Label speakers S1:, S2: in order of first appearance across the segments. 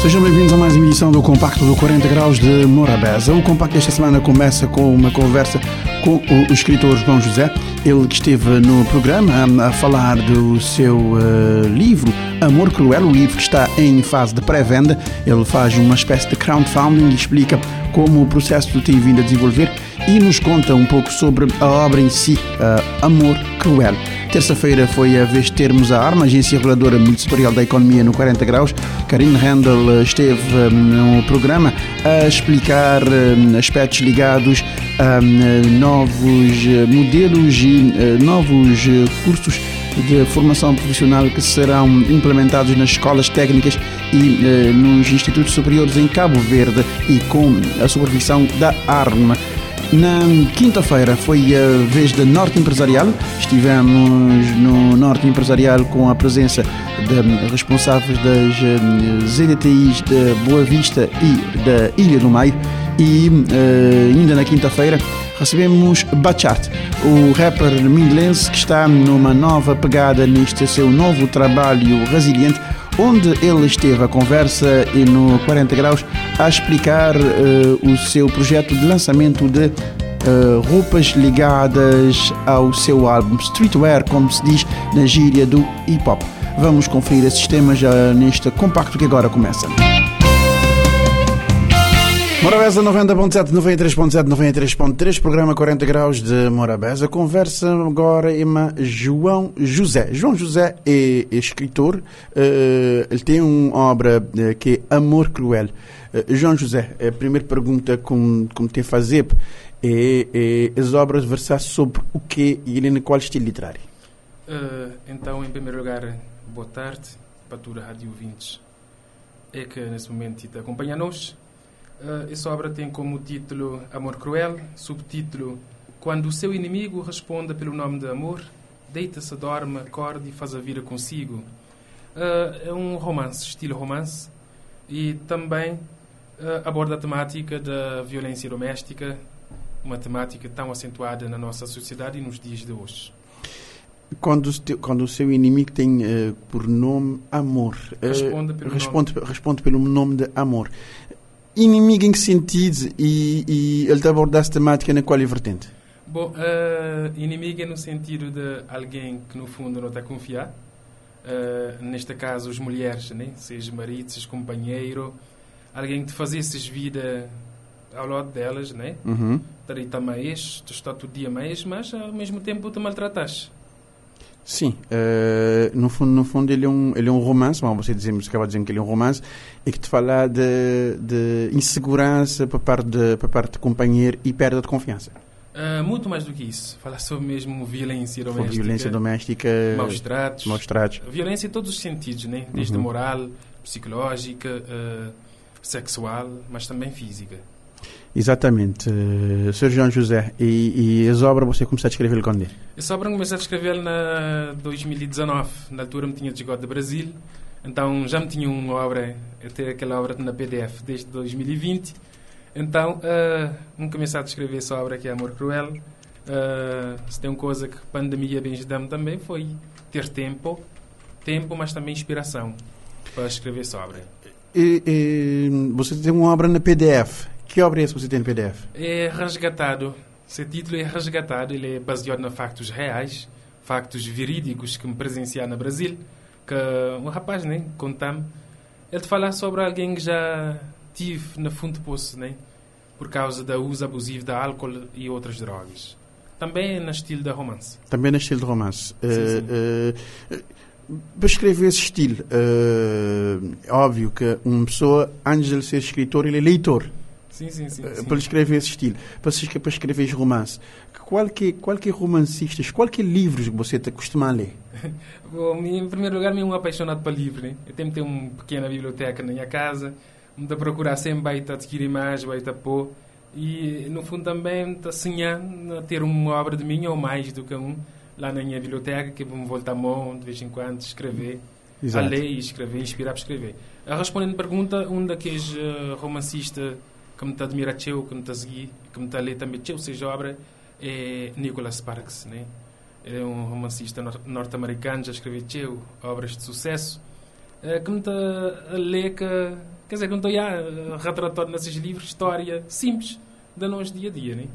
S1: Sejam bem-vindos a mais uma edição do Compacto do 40 Graus de Morabeza. O Compacto desta semana começa com uma conversa com o escritor João José, ele que esteve no programa a falar do seu uh, livro Amor Cruel, o livro que está em fase de pré-venda. Ele faz uma espécie de crowdfunding e explica como o processo tem vindo a desenvolver e nos conta um pouco sobre a obra em si, uh, Amor Cruel. Terça-feira foi a vez de termos a ARMA, Agência Reguladora Multissetorial da Economia, no 40 Graus. Karine Handel esteve um, no programa a explicar um, aspectos ligados a novos modelos e novos cursos de formação profissional que serão implementados nas escolas técnicas e nos institutos superiores em Cabo Verde e com a supervisão da ARMA. Na quinta-feira foi a vez da Norte Empresarial. Estivemos no Norte Empresarial com a presença de responsáveis das eh, ZDTIs de Boa Vista e da Ilha do Maio. E uh, ainda na quinta-feira recebemos Bachat, o rapper mindelense que está numa nova pegada neste seu novo trabalho resiliente onde ele esteve a conversa e no 40 graus a explicar uh, o seu projeto de lançamento de uh, roupas ligadas ao seu álbum Streetwear, como se diz na gíria do hip hop. Vamos conferir esses temas já neste compacto que agora começa. Morabeza 90.7, 93.7, 93.3, programa 40 graus de Morabeza. Conversa agora com João José. João José é escritor, uh, ele tem uma obra uh, que é Amor Cruel. Uh, João José, a primeira pergunta que tem a fazer é, é as obras versar sobre o que e em qual estilo literário?
S2: então, em primeiro lugar, boa tarde para toda a rádio ouvintes é que nesse momento acompanha-nos. Uh, essa obra tem como título Amor Cruel, subtítulo Quando o seu inimigo responda pelo nome de amor, deita-se, dorme, acorde e faz a vida consigo. Uh, é um romance, estilo romance, e também uh, aborda a temática da violência doméstica, uma temática tão acentuada na nossa sociedade e nos dias de hoje.
S1: Quando, quando o seu inimigo tem uh, por nome amor,
S2: responde pelo,
S1: responde,
S2: nome.
S1: responde pelo nome de amor inimigo em que sentido e, e ele aborda essa temática na qual é vertente?
S2: Bom, uh, inimigo é no sentido de alguém que no fundo não está a confiar. Uh, neste caso, as mulheres, né? seja marido, seja companheiro, alguém que te fazesses vida ao lado delas, né?
S1: Uhum.
S2: Trata mais, tu está todo dia mais, mas ao mesmo tempo te maltratas.
S1: Sim, uh, no, fundo, no fundo ele é um, ele é um romance, bom, você dizemos, acaba dizer que ele é um romance, e que te fala de, de insegurança para parte de, para parte de companheiro e perda de confiança.
S2: Uh, muito mais do que isso. Fala sobre mesmo violência doméstica.
S1: Violência doméstica.
S2: Maus tratos.
S1: Maus tratos.
S2: Violência em todos os sentidos, né? Desde
S1: Uhum.
S2: moral, psicológica, uh, sexual, mas também física.
S1: Exatamente. Uh, Sr. João José, e, e as obras você começou a escrever quando?
S2: Essa obra comecei a escrever na 2019. Na altura me tinha chegado do Brasil, então já me tinha uma obra, até aquela obra na PDF desde 2020. Então, uh, me comecei a escrever essa obra que é Amor Cruel. Uh, se tem uma coisa que a pandemia bem ajudou também foi ter tempo, tempo, mas também inspiração para escrever essa obra.
S1: E, e, você tem uma obra na PDF. Que obra é essa que você tem no PDF?
S2: É resgatado. Esse título é resgatado. Ele é baseado em factos reais, factos verídicos que me presenciaram no Brasil. Que um rapaz, né, conta-me, ele te fala sobre alguém que já tive no fundo do poço, né, por causa do uso abusivo de álcool e outras drogas. Também é no estilo de romance.
S1: Também no estilo de romance.
S2: Sim, sim.
S1: Uh, uh, para escrever esse estilo, uh, óbvio que uma pessoa, antes de ser escritor, ele é leitor.
S2: Sim, sim, sim. sim.
S1: Para escrever esse estilo, para, para escrever romance. Qual que, qual que romancistas, qual que livros que você te costuma ler?
S2: Bom, em primeiro lugar, eu um apaixonado por livro. Né? Eu tenho, tenho uma pequena biblioteca na minha casa, me a procurar sempre vai adquirir mais, vai pôr. E, no fundo, também está sonhando a ter uma obra de mim ou mais do que um lá na minha biblioteca, que vou me voltar a mão de vez em quando, escrever,
S1: Exato.
S2: a ler e escrever, inspirar para escrever. respondendo a pergunta, um daqueles uh, romancistas que me admira teu, que me está segui, que me está a ler também teu, seja obra, é Nicholas Sparks, né? Ele é um romancista norte-americano, já escreveu teu obras de sucesso, uh, que me está a ler que, quer dizer, que me está a retratar nesses livros história simples da nosso dia a dia, né?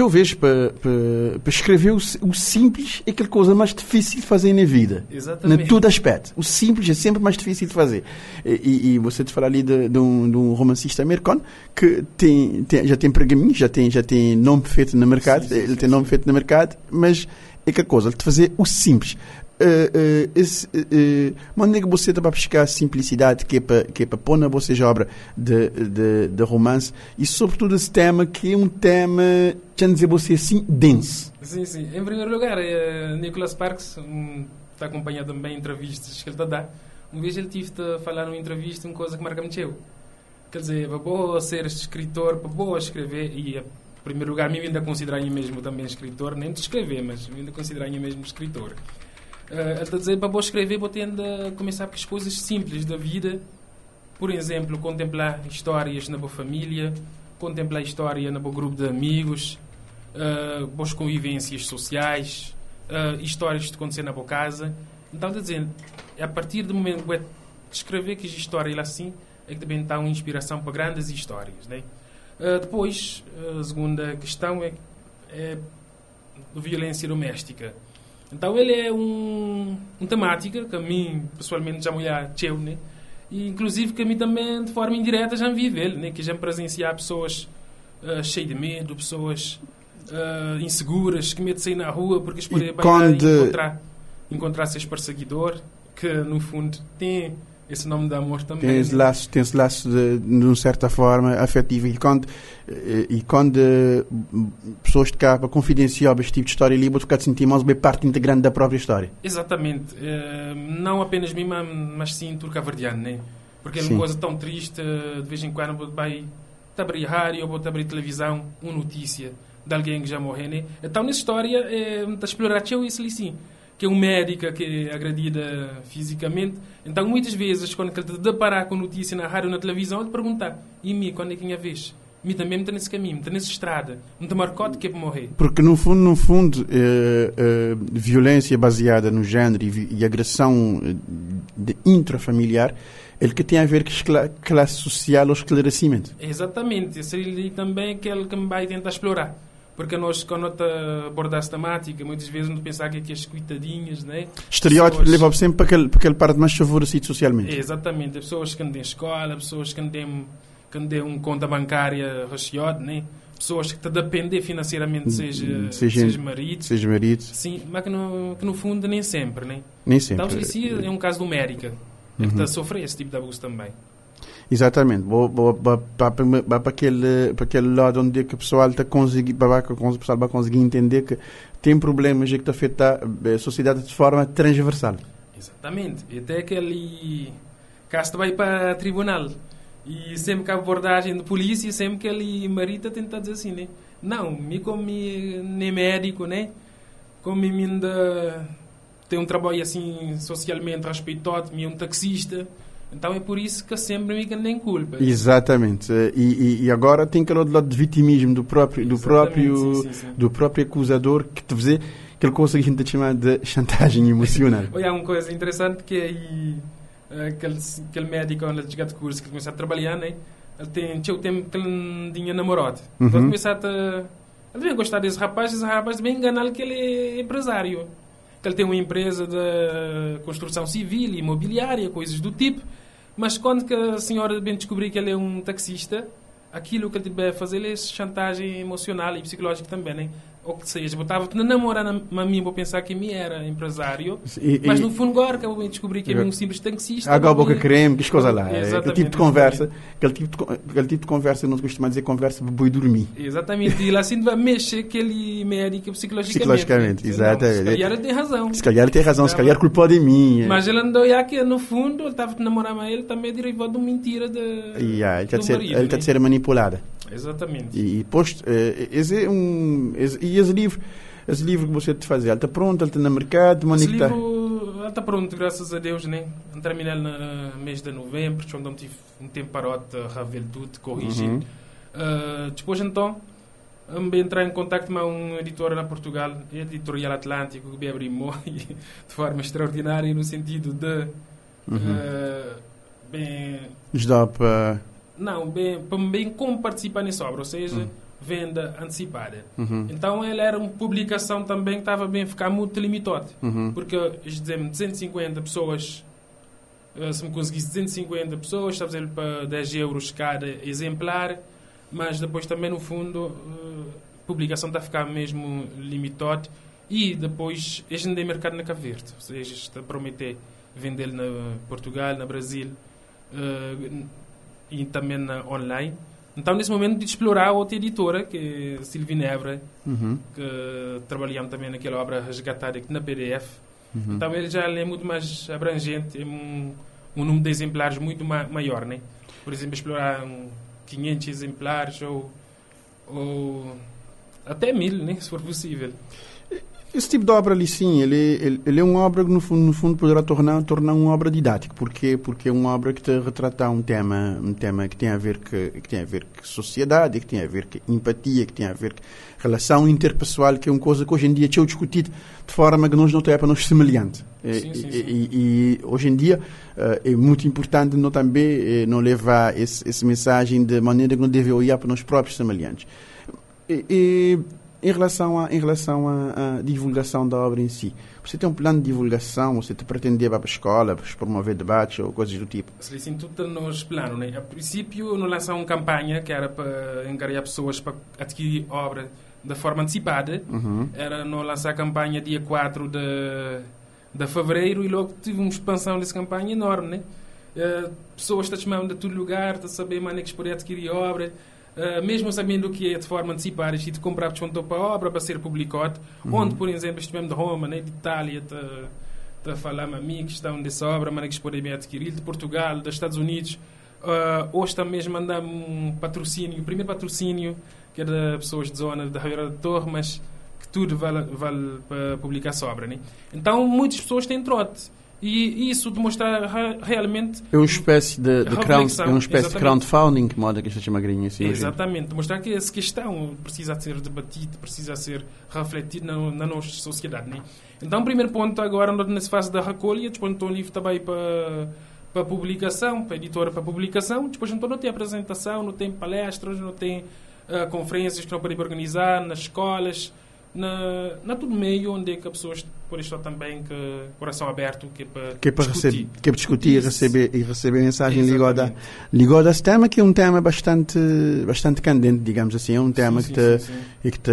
S1: Eu vejo para, para, para escrever o, o, simples é aquela coisa mais difícil de fazer na vida.
S2: Exatamente.
S1: Em todo aspecto. O simples é sempre mais difícil de fazer. E, e você te fala ali de, de, um, de, um, romancista americano que tem, tem, já tem pergaminho, já tem, já tem nome feito no mercado, sim, sim, ele sim, tem nome feito no mercado, mas é que a coisa, de fazer o simples. Uh, uh, esse, uh, onde é que você está para buscar a simplicidade que é para, que é para pôr na vossa obra de, de, de, romance e sobretudo esse tema que é um tema, já dizer você assim, denso.
S2: Sim, sim. Em primeiro lugar, é Nicholas Parks um, está acompanhado também entrevistas que ele está a dar. Um vez ele tive a falar numa entrevista uma coisa que marca muito eu. Quer dizer, para boa ser escritor, para boa escrever e em primeiro lugar, me ainda considerar mim mesmo também escritor, nem de escrever, mas me ainda considerar mim mesmo escritor. Uh, ele está a dizer, para escrever, vou tendo a começar com as coisas simples da vida. Por exemplo, contemplar histórias na boa família, contemplar história na boa grupo de amigos, uh, boas convivências sociais, uh, histórias de acontecer na boa casa. Então, está dizer, a partir do momento que escrever que história assim, é que também está uma inspiração para grandes histórias. Né? Uh, depois, a segunda questão é, é violência doméstica. Então ele é um, um temática que a mim, pessoalmente, já me teu, né? E, inclusive, que a mim também, de forma indireta, já me vive ele, né? Que já me presenciar pessoas uh, cheias de medo, pessoas uh, inseguras, que medo de sair na rua porque as podem quando... encontrar, encontrar seus perseguidores, que, no fundo, tem esse nome de amor também.
S1: Tem esse laço, tem esse laço de, de uma certa forma afetivo. E quando, eh, e quando eh, pessoas de cá confidenciam este tipo de história ali, de sentir mais bem parte integrante da própria história.
S2: Exatamente. Uh, não apenas mim, mas sim turco-verdiano, né? Porque é uma sim. coisa tão triste, de vez em quando vou vai abrir rádio ou vou abrir televisão, uma notícia de alguém que já morreu, né? Então, nessa história, é, está explorar isso ali sim que é um médica que é agredida fisicamente. Então, muitas vezes, quando ele te deparar com notícia na rádio ou na televisão, ele pergunta: e mim, quando é que a vez? Me também está nesse caminho, está nessa estrada, não te marcou de que é para morrer.
S1: Porque, no fundo, no fundo é, é, violência baseada no género e, e agressão eh, de intrafamiliar ele que tem a ver com classe social ou esclarecimento.
S2: Exatamente, esse ali também é aquele que me vai tentar explorar. Porque nós, quando abordar essa temática, muitas vezes não pensar que, é que as coitadinhas, né?
S1: Estereótipo pessoas... leva sempre para aquele, para aquele parte mais favorecido socialmente.
S2: É, exatamente. Pessoas que não têm escola, pessoas que não têm, que não têm uma conta bancária recheada, né? Pessoas que te dependem financeiramente, seja, seja, seja marido.
S1: Seja marido.
S2: Sim, mas que no, que no fundo nem sempre, né?
S1: Nem sempre.
S2: Então, isso é um caso do América, uhum. que está a sofrer esse tipo de abuso também.
S1: Exatamente, vou, para, aquele, para aquele lado onde é que o pessoal está que o pessoal vai conseguir entender que tem problemas que está afeta a sociedade de forma transversal.
S2: Exatamente, e até aquele caso vai para tribunal e sempre que a abordagem de polícia, sempre que ele marita tenta dizer assim, né? Não, me como nem médico, né? Como ainda tem um trabalho assim socialmente respeitoso, me é um taxista então é por isso que sempre me nem culpa.
S1: Exatamente. E, e, e, agora tem aquele lado de vitimismo do próprio, do próprio, sim, sim, sim. do próprio acusador que te vê que a gente chama de chantagem emocional.
S2: Olha, uma coisa interessante que é aí, aquele, aquele médico onde ele de curso que começa a trabalhar, né? Ele tem, tinha o tempo que ele tinha namorado. Uhum. Então a. Ele vem gostar desse rapaz, esse rapaz vem enganar que ele é empresário. Que ele tem uma empresa de construção civil, imobiliária, coisas do tipo. Mas quando que a senhora bem descobrir que ele é um taxista, aquilo que ele a fazer é chantagem emocional e psicológica também, né? Ou que seja, botava te namorar a mim, vou pensar que me era empresário, e, mas no fundo agora que eu descobrir que é um simples taxista.
S1: Água a boca creme, que coisa lá. É, aquele tipo de conversa, aquele tipo de, aquele tipo de conversa, não se costuma dizer conversa boi dormir.
S2: Exatamente, e lá assim vai mexer aquele médico psicologicamente.
S1: Psicologicamente, exatamente.
S2: se calhar ele tem razão.
S1: Se calhar ele tem razão, se calhar culpou de mim.
S2: É. Mas ele andou já que no fundo ele estava a namorar com ele também é derivado de uma mentira de.
S1: Yeah, ele está de ser, ele está de ser manipulada.
S2: Exatamente.
S1: E, e posto, uh, esse é um, esse, e esse livro, esse livro que você te fazer, ele está pronto, ele está no mercado,
S2: esse livro está pronto, graças a Deus, né? Terminei no mês de novembro, quando tive um tempo para rever tudo, corrigir. Uhum. Uh, depois, então, me entrar em contato com um editor na Portugal, Editorial Atlântico, que me abriu de forma extraordinária, no sentido de. Uhum. Uh, bem.
S1: Dá para.
S2: Não, bem, bem como participar nessa obra, ou seja. Uhum venda antecipada. Uhum. Então ele era uma publicação também que estava bem a ficar muito limitado. Uhum. Porque, dizemos, 250 pessoas, eh, se me conseguisse 250 pessoas, está a fazer para 10 euros cada exemplar, mas depois também no fundo a eh, publicação está a ficar mesmo limitada e depois este não tem mercado na Cabo Verde, ou seja, está a prometer vender na Portugal, na Brasil uh, e também na online. Então, nesse momento, de explorar outra editora, que é Silvia Nebra, uhum. que trabalhamos também naquela obra resgatada aqui na PDF. Uhum. Então, ele já é muito mais abrangente, é um, um número de exemplares muito ma maior, né? Por exemplo, explorar um 500 exemplares ou, ou até mil, né? Se for possível.
S1: Esse tipo de obra ali, sim, ele, ele, ele, é uma obra que, no fundo, no fundo poderá tornar, tornar uma obra didática. Porquê? Porque é uma obra que te retrata um tema, um tema que tem a ver que, que tem a ver com sociedade, que tem a ver com empatia, que tem a ver com relação interpessoal, que é uma coisa que hoje em dia é discutido de forma que nós não temos para nós semelhante. Sim, sim, sim. E, e, e, hoje em dia uh, é muito importante não também uh, não levar esse, essa mensagem de maneira que não deve olhar para nós próprios semelhantes. E, e em relação à em relação à, divulgação da obra em si, você tem um plano de divulgação? Você te pretende ir para a escola, para promover debates ou coisas do tipo?
S2: Sim, tudo nos planos. Né? A princípio, nós lançamos uma campanha que era para engajar pessoas para adquirir obra de forma antecipada. Uhum. Era nós lançar a campanha dia 4 de, de fevereiro e logo tive uma expansão dessa campanha enorme. Né? Uh, pessoas estão chamando de todo lugar, estão a saber como é que podem adquirir obra. Uh, mesmo sabendo que é de forma antecipada, e de comprar desconto para a obra para ser publicado, uhum. onde, por exemplo, estivemos de Roma, né, de Itália, está a falar a mim que estão dessa obra, mas que podem adquirir, de Portugal, dos Estados Unidos. Uh, hoje também mandamos um patrocínio, o primeiro patrocínio, que é de pessoas de zona da Ribeira da Torre, mas que tudo vale, vale para publicar essa obra. Né? Então, muitas pessoas têm trote. E isso demonstra realmente.
S1: É uma espécie de, de, crowd, é uma espécie de crowdfunding, que moda que esta chama grinha assim.
S2: Exatamente, demonstrar que essa questão precisa ser debatida, precisa ser refletida na, na nossa sociedade. Né? Então, o primeiro ponto agora, nessa fase da recolha, depois então o livro também para para publicação, para editora para publicação, depois então não tem apresentação, não tem palestras, não tem uh, conferências que não podem organizar nas escolas, na, na todo meio onde é que as pessoas por isso também que coração aberto que é para,
S1: que é para discutir, que é para discutir e receber e receber mensagem ligada ligada a esse tema que é um tema bastante bastante candente digamos assim. É um tema sim, que sim, te sim, e que te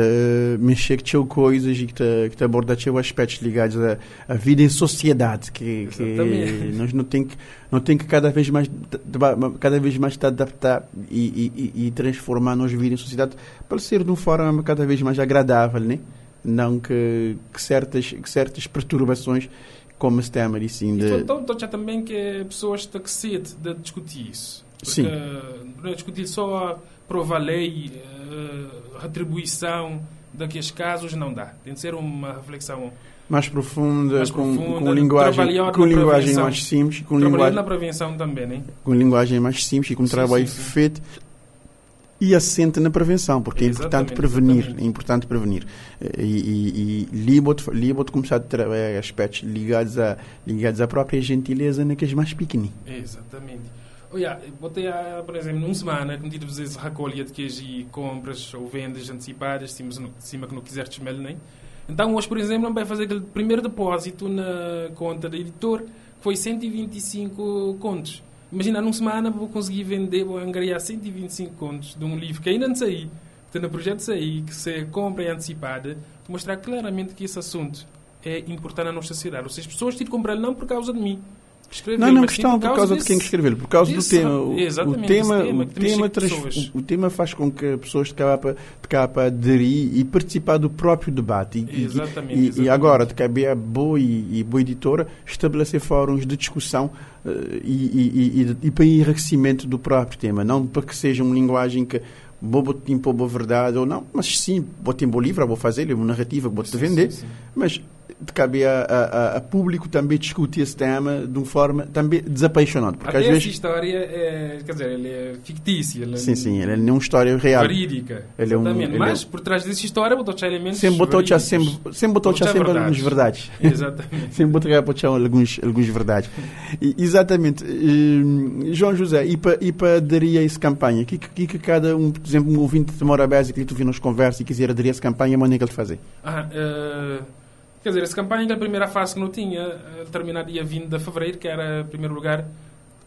S1: mexe com coisas e que te, que te aborda com aspectos ligados à, à vida em sociedade que, que nós não tem que não tem que cada vez mais cada vez mais estar adaptar e, e, e transformar nos vida em sociedade para ser de uma forma cada vez mais agradável né não que, que, certas, que certas perturbações como esse tema e sim de...
S2: Então, então já também que pessoas estão que sede de discutir isso. Porque sim. não é discutir só prova lei, uh, retribuição daqueles casos, não dá. Tem de ser uma reflexão
S1: mais profunda, mais com, profunda com linguagem, com linguagem mais simples. Com
S2: linguagem, na prevenção também, né?
S1: Com linguagem mais simples e com sim, trabalho sim, sim. feito e assente na prevenção, porque é importante prevenir, exatamente. é importante prevenir. E, e, e Libot, começar a trabalhar aspectos ligados, a, ligados à própria gentileza naqueles mais pequeninos.
S2: Exatamente. Olha, botei, a, por exemplo, numa semana, como tive vezes recolha de queijo e compras ou vendas antecipadas, cima, cima que não quiseres nem. Então, hoje, por exemplo, não vai fazer aquele primeiro depósito na conta do editor, que foi 125 contos. Imagina, numa semana vou conseguir vender, vou angariar 125 contos de um livro que ainda não saí, que está no projeto sair, que se compra em antecipada, mostrar claramente que esse assunto é importante na nossa sociedade. Ou seja, as pessoas têm de comprar não por causa de mim,
S1: não, não questão por causa, de quem escreveu, por causa do tema. O, o tema, tema, o, tema trans, o, o, tema faz com que pessoas de capa, de capa aderir e participar do próprio debate. E,
S2: exatamente,
S1: e,
S2: exatamente.
S1: e agora, de caber a boa e, e boa editora, estabelecer fóruns de discussão uh, e, e, para enriquecimento do próprio tema, não para que seja uma linguagem que vou impor boa verdade ou não, mas sim, vou um bom livro, vou fazer uma narrativa, vou te vender, sim, sim. mas de caber a, a, a, público também discutir esse tema de uma forma também desapaixonante.
S2: Porque Até às vezes... história é, quer dizer, ele é fictícia. Ele
S1: sim, sim, ele não é uma história real.
S2: Verídica. Ele exatamente. É um, ele
S1: Mas
S2: é... por trás dessa história botou elementos
S1: sempre botou sempre, sempre botou sempre algumas verdades.
S2: Exatamente.
S1: sempre botou alguns, algumas verdades. E, exatamente. Uh, João José, e para e para aderir a essa campanha, o que, que, que cada um, por exemplo, um ouvinte de Morabeza que tu viu nos conversa e quiser aderir a essa campanha, maneira que ele fazer?
S2: Ah, uh, quer dizer, essa campanha, a primeira fase que não tinha, uh, terminar dia 20 de fevereiro, que era, em primeiro lugar,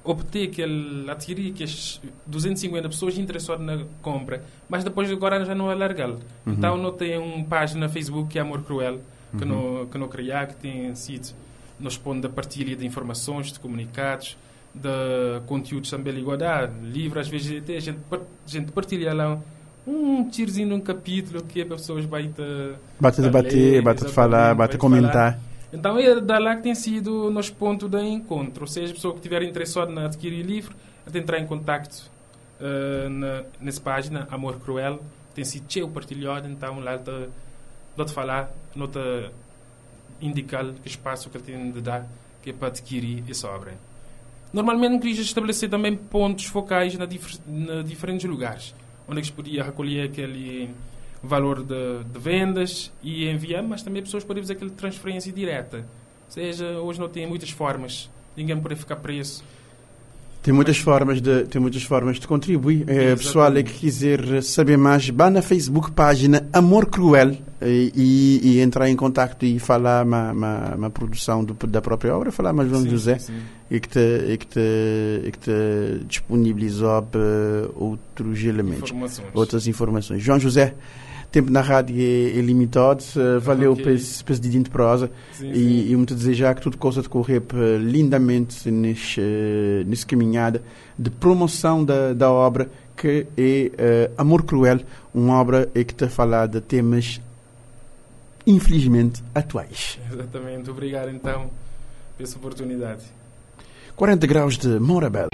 S2: obter que ele adquirir que as 250 pessoas interessadas na compra, mas depois agora já não é legal. Uhum. Então não tem uma página Facebook que é Amor Cruel, que uhum. não que não criar, que tem sido nos pontos da partilha de informações, de comunicados, de conteúdos também ligados a livros, às vezes até a gente, a gente partilha lá um tirozinho num capítulo que é para pessoas bate
S1: bate debater, bate falar, bate comentar.
S2: Então é da lá que tem sido nos pontos de encontro. Ou seja, a pessoa que estiver interessada em adquirir livro, até entrar em contato uh, na, nessa página, Amor Cruel, tem sido cheio partilhado, então lá de, de falar, nota indicar que espaço que ele tem de dar que é para adquirir essa obra. Normalmente queria estabelecer também pontos focais na, na diferentes lugares, onde é se podia recolher aquele valor de, de, vendas e enviar, mas também pessoas podem fazer aquela transferência direta. Ou seja, hoje não tem muitas formas, ninguém pode ficar preso.
S1: Tem muitas formas de tem muitas formas de contribuir. É, pessoal é que quiser saber mais, vá na Facebook página Amor Cruel e, e entrar em contato e falar uma, produção do, da própria obra, falar mais João José sim. e que te e que te, e que te disponibilizou outros elementos, informações. outras informações. João José tempo na rádio é, é limitado. Uh, valeu okay. para esse, para esse de prosa sim, e, sim. e muito desejar que tudo possa decorrer lindamente nesse, uh, nesse caminhada de promoção da, da obra que é uh, Amor Cruel, uma obra que está a falar de temas infelizmente atuais.
S2: Exatamente. Obrigado então por essa oportunidade.
S1: 40 graus de Morabel.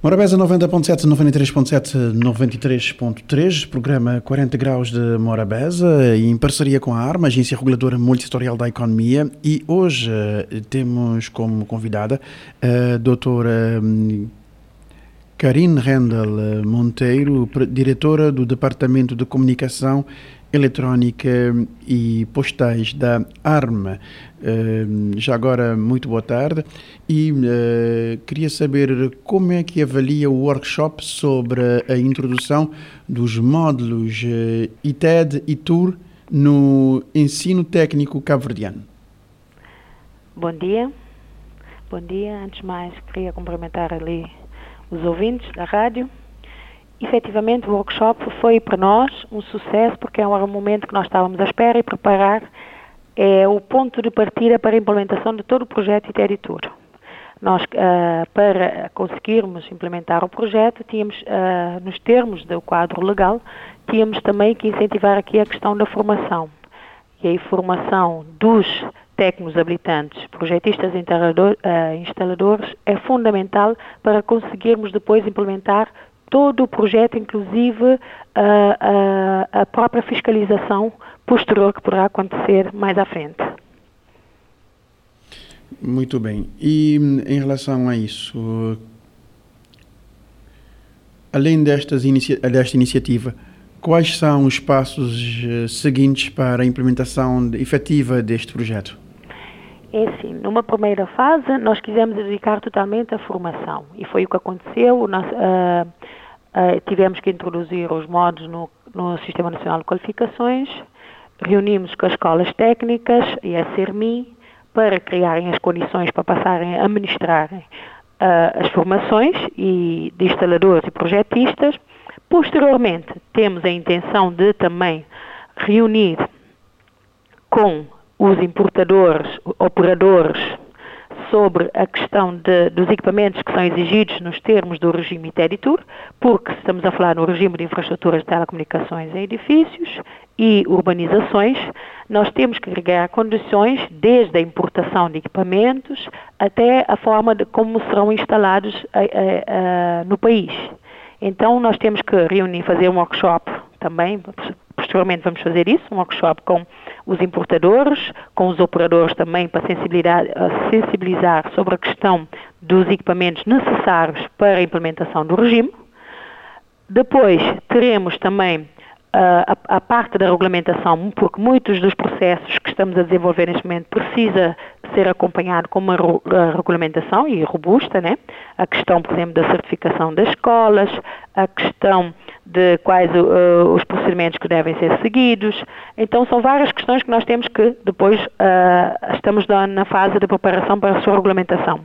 S1: Morabeza 90.7, 93.7, 93.3, programa 40 graus de Morabeza, em parceria com a ARMA, Agência Reguladora Multissetorial da Economia, e hoje uh, temos como convidada a doutora um, Karine Rendel Monteiro, diretora do Departamento de Comunicação Eletrónica e Postais da ARMA. Uh, já agora, muito boa tarde. E uh, queria saber como é que avalia o workshop sobre a introdução dos módulos uh, ITED e TUR no ensino técnico cabo-verdiano.
S3: Bom dia. Bom dia. Antes de mais, queria cumprimentar ali os ouvintes da rádio. Efetivamente, o workshop foi para nós um sucesso porque é um momento que nós estávamos à espera e preparar é o ponto de partida para a implementação de todo o projeto Iteritur. Nós, uh, para conseguirmos implementar o projeto, tínhamos, uh, nos termos do quadro legal, tínhamos também que incentivar aqui a questão da formação. E a formação dos técnicos habilitantes, projetistas e uh, instaladores é fundamental para conseguirmos depois implementar todo o projeto, inclusive a própria fiscalização posterior que poderá acontecer mais à frente.
S1: Muito bem. E em relação a isso, além destas inicia desta iniciativa, quais são os passos eh, seguintes para a implementação efetiva deste projeto?
S3: É assim, numa primeira fase nós quisemos dedicar totalmente à formação e foi o que aconteceu. Nós, uh, uh, tivemos que introduzir os modos no, no Sistema Nacional de Qualificações, reunimos com as escolas técnicas e a CERMI para criarem as condições para passarem a administrarem uh, as formações e de instaladores e projetistas. Posteriormente, temos a intenção de também reunir com os importadores, operadores, sobre a questão de, dos equipamentos que são exigidos nos termos do regime Iteritur, porque estamos a falar no regime de infraestruturas de telecomunicações em edifícios e urbanizações, nós temos que criar condições desde a importação de equipamentos até a forma de como serão instalados a, a, a, no país. Então nós temos que reunir, fazer um workshop também posteriormente vamos fazer isso, um workshop com os importadores, com os operadores também para sensibilizar, sobre a questão dos equipamentos necessários para a implementação do regime. Depois teremos também a, a, parte da regulamentação, porque muitos dos processos que estamos a desenvolver neste momento precisa ser acompanhado com uma regulamentação e robusta, né? A questão, por exemplo, da certificação das escolas, a questão de quais uh, os procedimentos que devem ser seguidos. Então, são várias questões que nós temos que depois uh, estamos na fase de preparação para a sua regulamentação.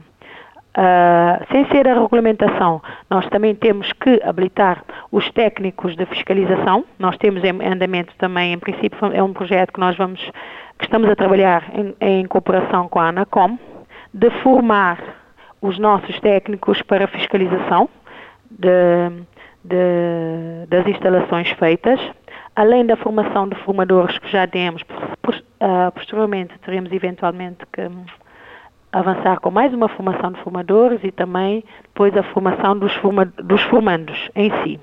S3: Uh, sem ser a regulamentação, nós também temos que habilitar os técnicos de fiscalização. Nós temos em andamento também, em princípio, é um projeto que nós vamos, que estamos a trabalhar em, em cooperação com a ANACOM, de formar os nossos técnicos para fiscalização de, de, das instalações feitas, além da formação de formadores que já temos, uh, posteriormente teremos eventualmente que avançar com mais uma formação de formadores e também depois a formação dos, forma, dos em si.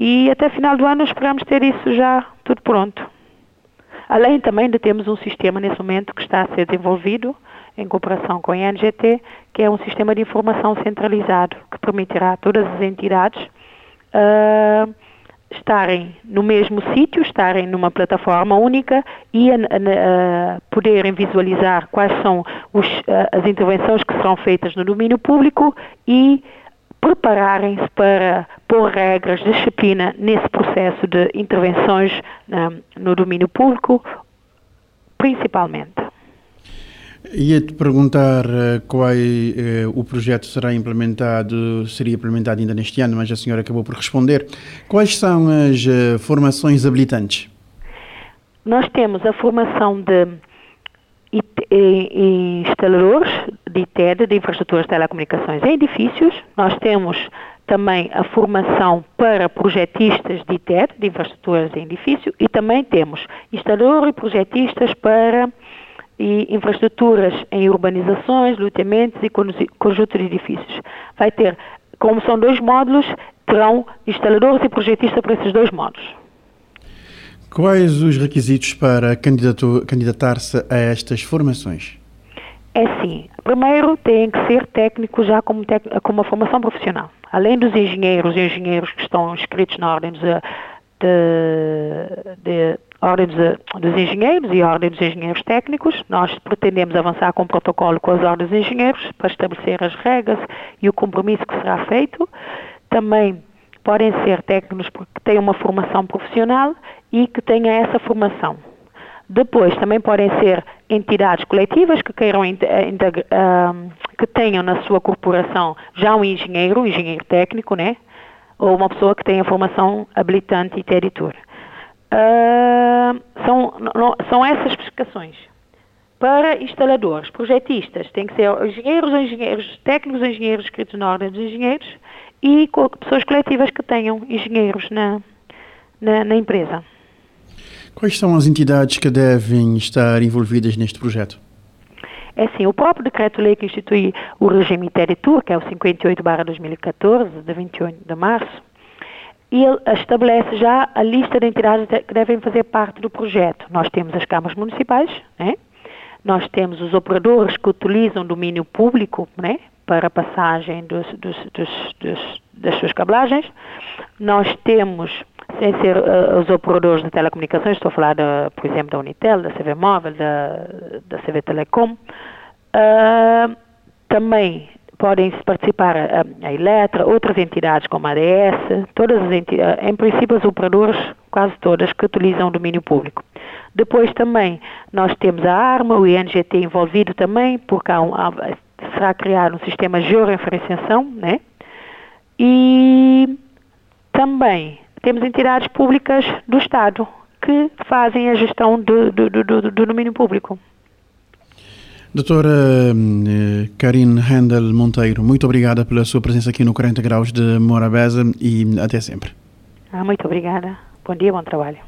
S3: E até final do ano esperamos ter isso já tudo pronto. Além também de termos um sistema nesse momento que está a ser desenvolvido em cooperação com a NGT, que é um sistema de informação centralizado que permitirá a todas as entidades uh, estarem no mesmo sítio, estarem numa plataforma única e a, a, a poderem visualizar quais são os, as intervenções que serão feitas no domínio público e prepararem-se para pôr regras de disciplina nesse processo de intervenções no domínio público, principalmente.
S1: Ia-te perguntar uh, qual uh, o projeto será implementado, seria implementado ainda neste ano, mas a senhora acabou por responder. Quais são as uh, formações habilitantes?
S3: Nós temos a formação de instaladores de ITED, de infraestruturas de telecomunicações em edifícios. Nós temos também a formação para projetistas de ITED, de infraestruturas em edifício, e também temos instaladores e projetistas para e infraestruturas em urbanizações, loteamentos e conjunto de edifícios. Vai ter, como são dois módulos, terão instaladores e projetistas para esses dois módulos.
S1: Quais os requisitos para candidatar-se a estas formações?
S3: É sim. Primeiro, tem que ser técnico já com, com uma formação profissional. Além dos engenheiros e engenheiros que estão inscritos na ordem de, de, de Ordem dos, dos Engenheiros e Ordem dos Engenheiros Técnicos. Nós pretendemos avançar com um protocolo com as Ordens dos Engenheiros para estabelecer as regras e o compromisso que será feito. Também podem ser técnicos que têm uma formação profissional e que tenham essa formação. Depois, também podem ser entidades coletivas que queiram que tenham na sua corporação já um engenheiro, um engenheiro técnico, né? Ou uma pessoa que tenha formação habilitante e território. Uh, são, não, são essas especificações. Para instaladores, projetistas, tem que ser engenheiros, engenheiros técnicos, engenheiros escritos na ordem dos engenheiros e pessoas coletivas que tenham engenheiros na, na, na empresa.
S1: Quais são as entidades que devem estar envolvidas neste projeto?
S3: É assim, o próprio decreto-lei que institui o regime Territur, que é o 58-2014, de 28 de março, e ele estabelece já a lista de entidades que devem fazer parte do projeto. Nós temos as câmaras municipais, né? nós temos os operadores que utilizam domínio público né? para a passagem dos, dos, dos, das suas cablagens, nós temos, sem ser uh, os operadores de telecomunicações, estou a falar, de, por exemplo, da Unitel, da CV Móvel, da, da CV Telecom, uh, também podem participar a, a Eletra, outras entidades como a ADS, todas as entidades, em princípio as operadoras, quase todas, que utilizam o domínio público. Depois também nós temos a ARMA, o INGT envolvido também, porque há um, há, será criado um sistema de georreferenciação, né? E também temos entidades públicas do Estado que fazem a gestão do, do, do, do domínio público.
S1: Doutora eh, Karine Handel Monteiro, muito obrigada pela sua presença aqui no 40 Graus de Morabeza e até sempre.
S3: Ah, muito obrigada. Bom dia, bom trabalho.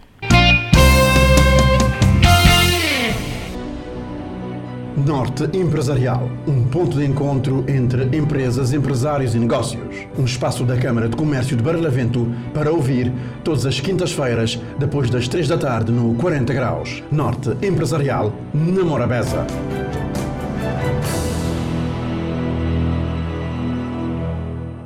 S1: Norte Empresarial, um ponto de encontro entre empresas, empresários e negócios. Um espaço da Câmara de Comércio de Barlavento para ouvir todas as quintas-feiras, depois das três da tarde, no 40 Graus. Norte Empresarial, na Morabeza.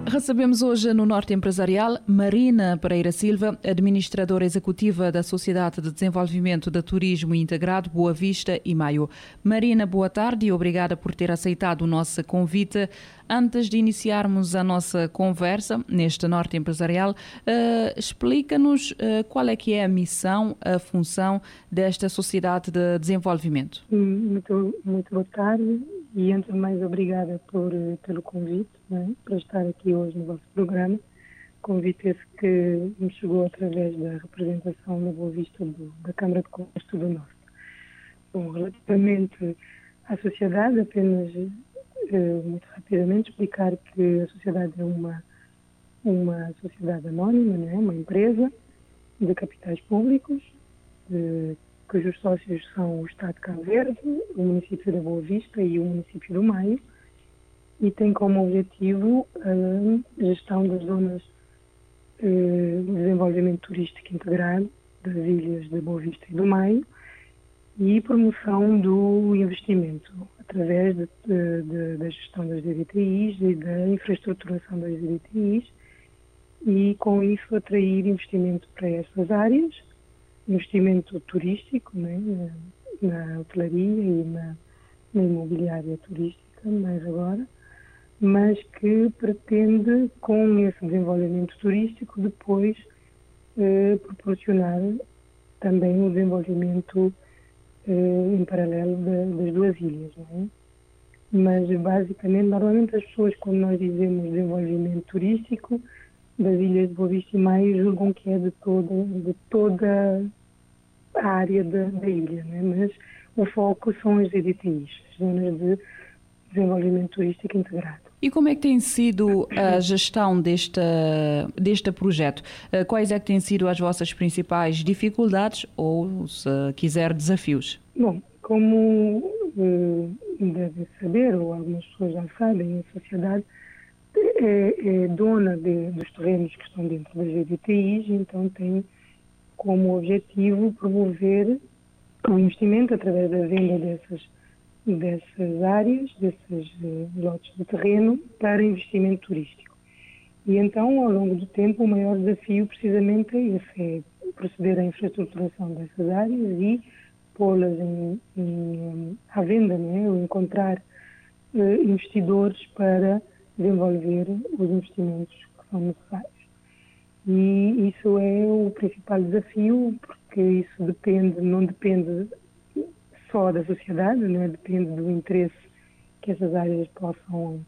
S4: Recebemos hoje no Norte Empresarial Marina Pereira Silva, administradora executiva da Sociedade de Desenvolvimento de Turismo Integrado Boa Vista e Maio. Marina, boa tarde e obrigada por ter aceitado o nosso convite. Antes de iniciarmos a nossa conversa neste Norte Empresarial, uh, explica-nos uh, qual é que é a missão, a função desta Sociedade de Desenvolvimento.
S5: Muito, muito boa tarde e antes de mais obrigada por, pelo convite é? para estar aqui hoje no vosso programa. Convite esse que me chegou através da representação na Boa Vista do, da Câmara de Comércio do Norte. Bom, relativamente à sociedade, apenas eh, muito rapidamente explicar que a sociedade é uma, uma sociedade anónima, não é? uma empresa de capitais públicos, de, cujos sócios são o Estado de Cabo Verde, o município da Boa Vista e o município do Maio, e tem como objetivo a gestão das zonas eh, de desenvolvimento turístico integrado das ilhas da Boa Vista e do Maio e promoção do investimento através de, de, de, da gestão das DDTIs e da infraestruturação das DDTIs e com isso atrair investimento para essas áreas, investimento turístico né, na hotelaria e na, na imobiliária turística, mais agora, mas que pretende, com esse desenvolvimento turístico, depois eh, proporcionar também o desenvolvimento eh, em paralelo de, das duas ilhas. Não é? Mas, basicamente, normalmente as pessoas, quando nós dizemos desenvolvimento turístico das ilhas de Boa Vista e Maio, julgam que é de toda, de toda a área da, da ilha, é? mas o foco são as EDTIs, as zonas de desenvolvimento turístico integrado.
S4: E como é que tem sido a gestão deste, deste projeto? Eh, quais é que têm sido as vossas principais dificuldades ou, se quiser, desafios?
S5: Bom, como uh, devem saber, ou algumas pessoas já sabem, a sociedade é, é dona de, dos terrenos que estão dentro das GDTIs, então tem como objetivo promover o investimento através da venda dessas dessas áreas, desses uh, lotes de terreno para investimento turístico. E então, ao longo do tempo, o maior desafio precisamente é esse, é proceder à infraestruturação dessas áreas e pô-las à venda, né? ou encontrar uh, investidores para desenvolver os investimentos que são necessários. E isso é o principal desafio, porque isso depende, não depende só da sociedade, não é? depende do interesse que essas áreas possam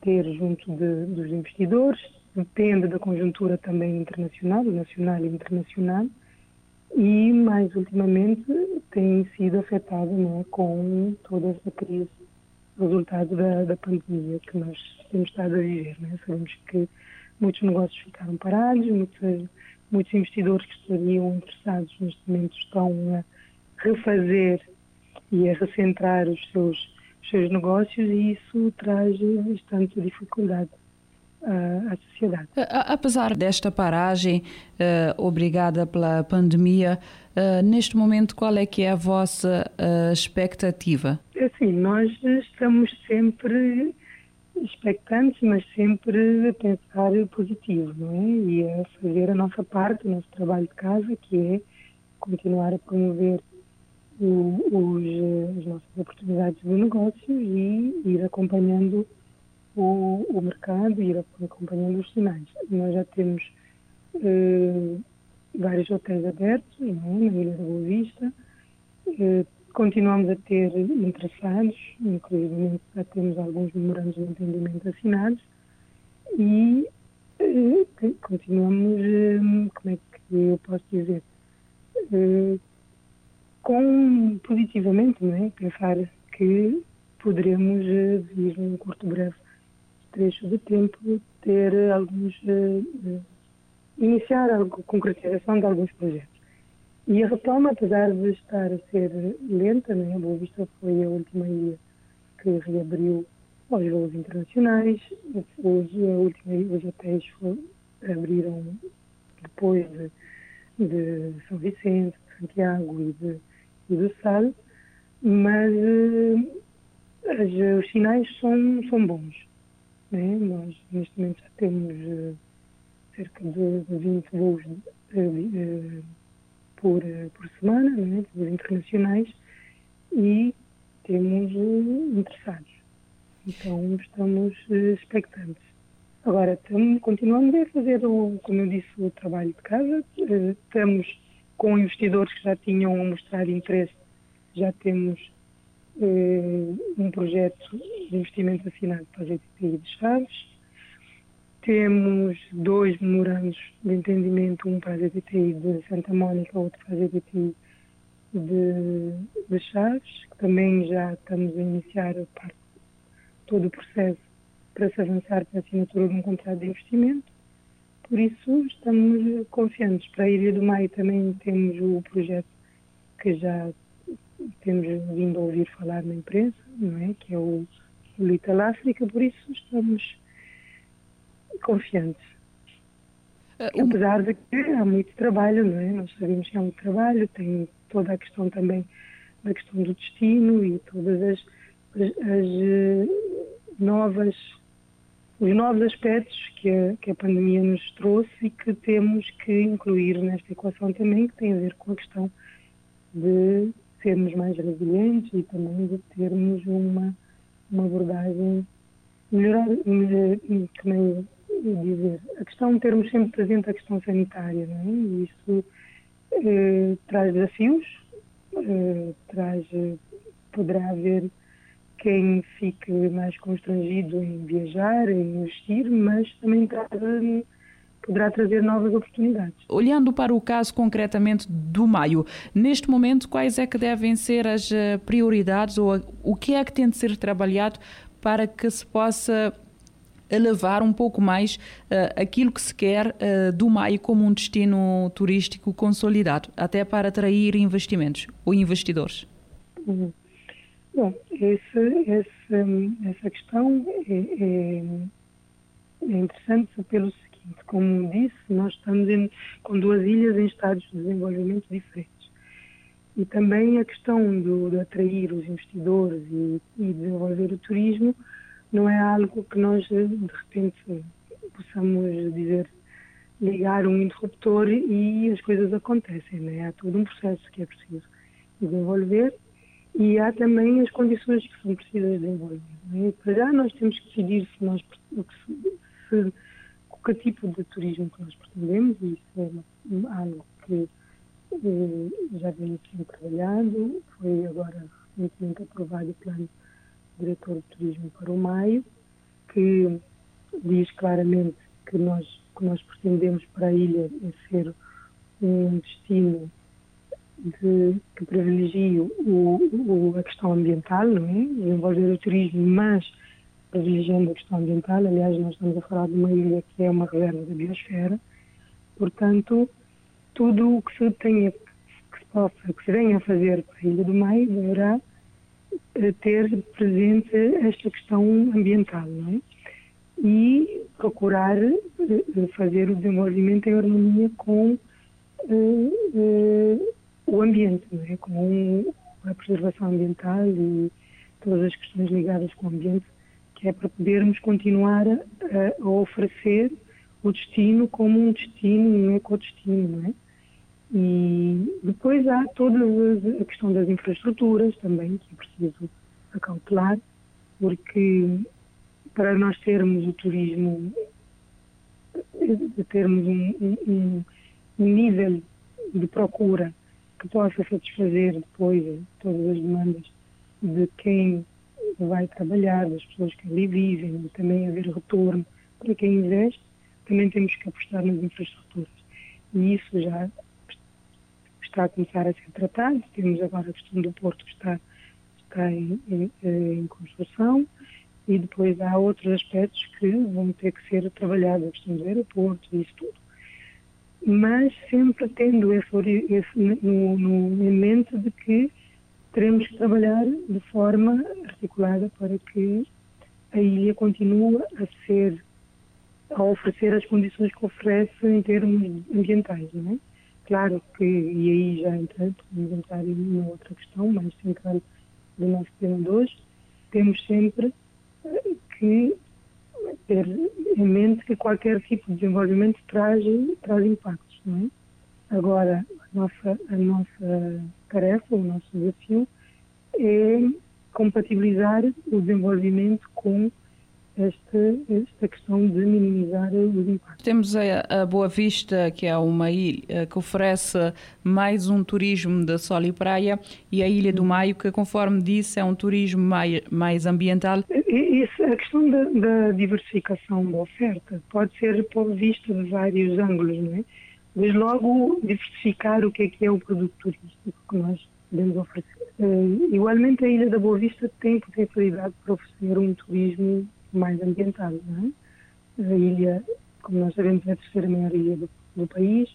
S5: ter junto de, dos investidores, depende da conjuntura também internacional, nacional e internacional, e mais ultimamente tem sido afetado é? com toda essa crise, resultado da, da pandemia que nós temos estado a viver. É? Sabemos que muitos negócios ficaram parados, muitos, muitos investidores que estariam interessados neste momento estão a refazer e a recentrar os seus, os seus negócios e isso traz bastante dificuldade à sociedade.
S4: Apesar desta paragem uh, obrigada pela pandemia, uh, neste momento qual é que é a vossa expectativa?
S5: Assim, nós estamos sempre expectantes, mas sempre a pensar positivo, não é? E a fazer a nossa parte, o nosso trabalho de casa, que é continuar a promover os, as nossas oportunidades de negócios e ir acompanhando o, o mercado, ir acompanhando os sinais. Nós já temos eh, vários hotéis abertos é? na Ilha da Boa Vista, eh, continuamos a ter interessados, inclusive já temos alguns memorandos de entendimento assinados e eh, continuamos, como é que eu posso dizer, com positivamente, não é? Pensar que poderemos eh, vir num curto breve trecho de tempo ter alguns uh, iniciar a concretização de alguns projetos. E a retoma, apesar de estar a ser lenta, né, a Boa Vista foi a última ilha que reabriu aos voos internacionais, os, última, os hotéis abriram depois de, de, São Vicente, de Santiago e, de, e do Sal, mas as, os sinais são, são bons. Né? Nós, neste momento, já temos uh, cerca de 20 voos uh, por, por semana, né? voos internacionais, e temos interessados. Então, estamos expectantes. Agora, estamos, continuamos a fazer, o, como eu disse, o trabalho de casa. Estamos com investidores que já tinham mostrado interesse, já temos um projeto de investimento assinado para a GTI de Chaves. Temos dois memorandos de entendimento, um para a GTI de Santa Mónica, outro para a GTI de, de Chaves, que também já estamos a iniciar a parte, todo o processo para se avançar para a assinatura de um contrato de investimento. Por isso, estamos confiantes. Para a Ilha do Maio também temos o projeto que já temos vindo a ouvir falar na imprensa, não é? que é o, Little África, por isso estamos confiantes. Uh, Apesar de que há muito trabalho, não é? Nós sabemos que há muito trabalho, tem toda a questão também da questão do destino e todas as, as, as eh, novas os novos aspectos que a, que a pandemia nos trouxe e que temos que incluir nesta equação também, que tem a ver com a questão de sermos mais resilientes e também de termos uma, uma abordagem melhor, melhor como é dizer, a questão de termos sempre presente a questão sanitária, não é? E isso eh, traz desafios, eh, traz, poderá haver quem fique mais constrangido em viajar, em investir, mas também traz, poderá trazer novas oportunidades.
S4: Olhando para o caso concretamente do Maio, neste momento, quais é que devem ser as eh, prioridades ou o que é que tem de ser trabalhado para que se possa elevar um pouco mais uh, aquilo que se quer uh, do Maio como um destino turístico consolidado, até para atrair investimentos ou investidores?
S5: Uhum. Bom, esse, esse, essa questão é, é, é, interessante pelo como disse, nós estamos em, com duas ilhas em estados de desenvolvimento diferentes. E também a questão do, de atrair os investidores e, e desenvolver o turismo não é algo que nós, de repente, possamos dizer, ligar um interruptor e as coisas acontecem. Né? Há todo um processo que é preciso desenvolver e há também as condições que são precisas desenvolver. É? Para já nós temos que decidir se nós se, que tipo de turismo que nós pretendemos, e isso é algo que eh, já vem sendo trabalhado, foi agora recentemente aprovado o plano diretor de turismo para o maio, que diz claramente que nós, que nós pretendemos para a ilha é ser um destino de, que privilegie o, o, a questão ambiental, não é? Desenvolver o turismo, mas privilegiando a questão ambiental. Aliás, nós estamos a falar de uma ilha que é uma reserva da biosfera. Portanto, tudo o que se tenha que se, possa, que se venha a fazer para a Ilha do Maio deverá eh, ter presente esta questão ambiental, não é? E procurar eh, fazer o desenvolvimento em harmonia com uh, o ambiente, não é? com a preservação ambiental e todas as questões ligadas com o ambiente, é para podermos continuar a, a oferecer o destino como um destino e um ecodestino, não é? E depois há toda a questão das infraestruturas também, que é preciso acautelar, porque para nós termos o turismo, termos um, um, um nível de procura que possa satisfazer depois todas as demandas de quem vai trabalhar, das pessoas que ali vivem, também haver retorno para quem investe, também temos que apostar nas infraestruturas. E isso já está a começar a ser tratado. Temos agora a questão do Porto que está, está em, em, em construção e depois há outros aspectos que vão ter que ser trabalhados, a questão do aeroporto e isso tudo. mas sempre tendo esse, esse no, no, em mente de que teremos que trabalhar de forma articulada para que a ilha continue a ser a oferecer as condições que oferece em termos ambientais, não é? Claro que, e aí já entramos, podemos entrar numa outra questão mais central do nosso tema de hoje, temos sempre eh, que ter em mente que qualquer tipo de desenvolvimento traz, traz impactos, não é? Agora, a nossa, a nossa tarefa, o nosso desafio é compatibilizar o desenvolvimento com esta, esta questão de minimizar os impactos.
S4: Temos a, a Boa Vista, que é uma ilha que oferece mais um turismo de sol e praia, e a Ilha do Maio, que, conforme disse, é um turismo mais, mais ambiental.
S5: A questão da, da, diversificação da oferta pode ser vista de vários ângulos, não é? Desde logo, diversificar o que é que é o produto turístico que nós podemos oferecer. Uh, igualmente, a Ilha da Boa Vista tem potencialidade para oferecer um turismo mais ambiental. Não é? A ilha, como nós sabemos, é a terceira maior ilha do, do país,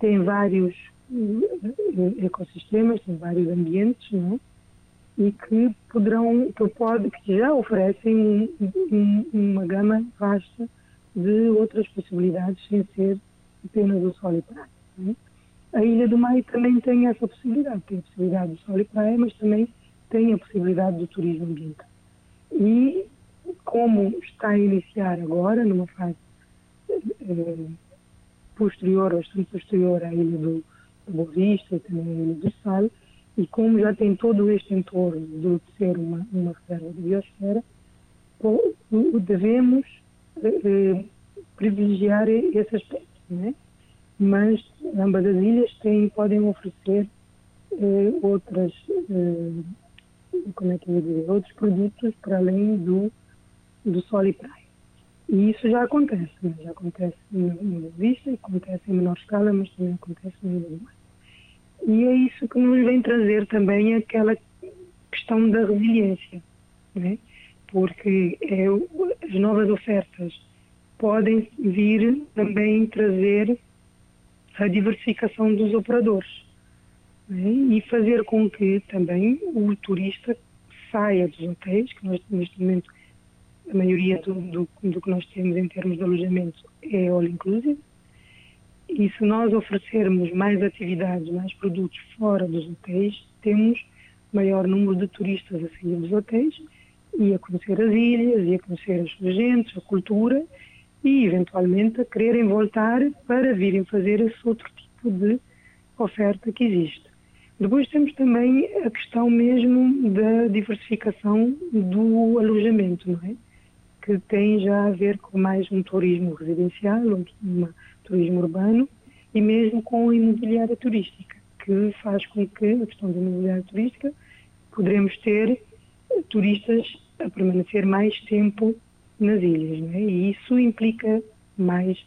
S5: tem vários uh, ecossistemas, tem vários ambientes, não é? e que poderão, que, pode, que já oferecem um, um, uma gama vasta de outras possibilidades sem ser apenas o sol e praia. É? A Ilha do Maio também tem essa possibilidade, tem a possibilidade do sol e praia, mas também tem a possibilidade do turismo ambiental. E como está a iniciar agora, numa fase eh, posterior, bastante posterior à Ilha do, do Boa Vista e também à Ilha do Sal, e como já tem todo este entorno de ser uma, uma reserva de biosfera, devemos eh, eh, privilegiar esse aspecto, né? mas ambas as ilhas têm, podem oferecer eh, outras, eh, como é que dizer, outros produtos para além do do sol e praia. E isso já acontece, né? já acontece no Vista, acontece em menor escala, mas também acontece no Ilha. E é isso que nos vem trazer também aquela questão da resiliência, né? porque é, as novas ofertas podem vir também trazer a diversificação dos operadores né? e fazer com que também o turista saia dos hotéis, que nós neste momento a maioria do, do, do, que nós temos em termos de alojamento é all inclusive. E se nós oferecermos mais atividades, mais produtos fora dos hotéis, temos maior número de turistas a sair dos hotéis e a conhecer as ilhas, e a conhecer as suas gentes, a cultura e eventualmente a quererem voltar para virem fazer esse outro tipo de oferta que existe. Depois temos também a questão mesmo da diversificação do alojamento, não é? que tem já a ver com mais um turismo residencial, um, um turismo urbano e mesmo com a imobiliária turística, que faz com que a questão da imobiliária turística poderemos ter turistas a permanecer mais tempo nas ilhas, não é? E isso implica mais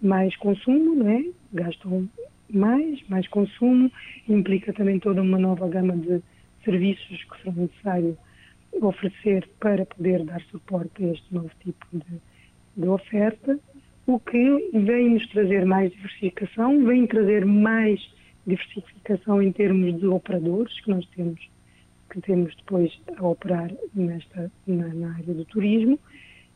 S5: mais consumo, é? Gastam mais, mais consumo, implica também toda uma nova gama de serviços que serão necessários oferecer para poder dar suporte a este novo tipo de, de oferta, o que vem nos trazer mais diversificação, vem trazer mais diversificação em termos de operadores que nós temos, que temos depois a operar nesta, na, na área do turismo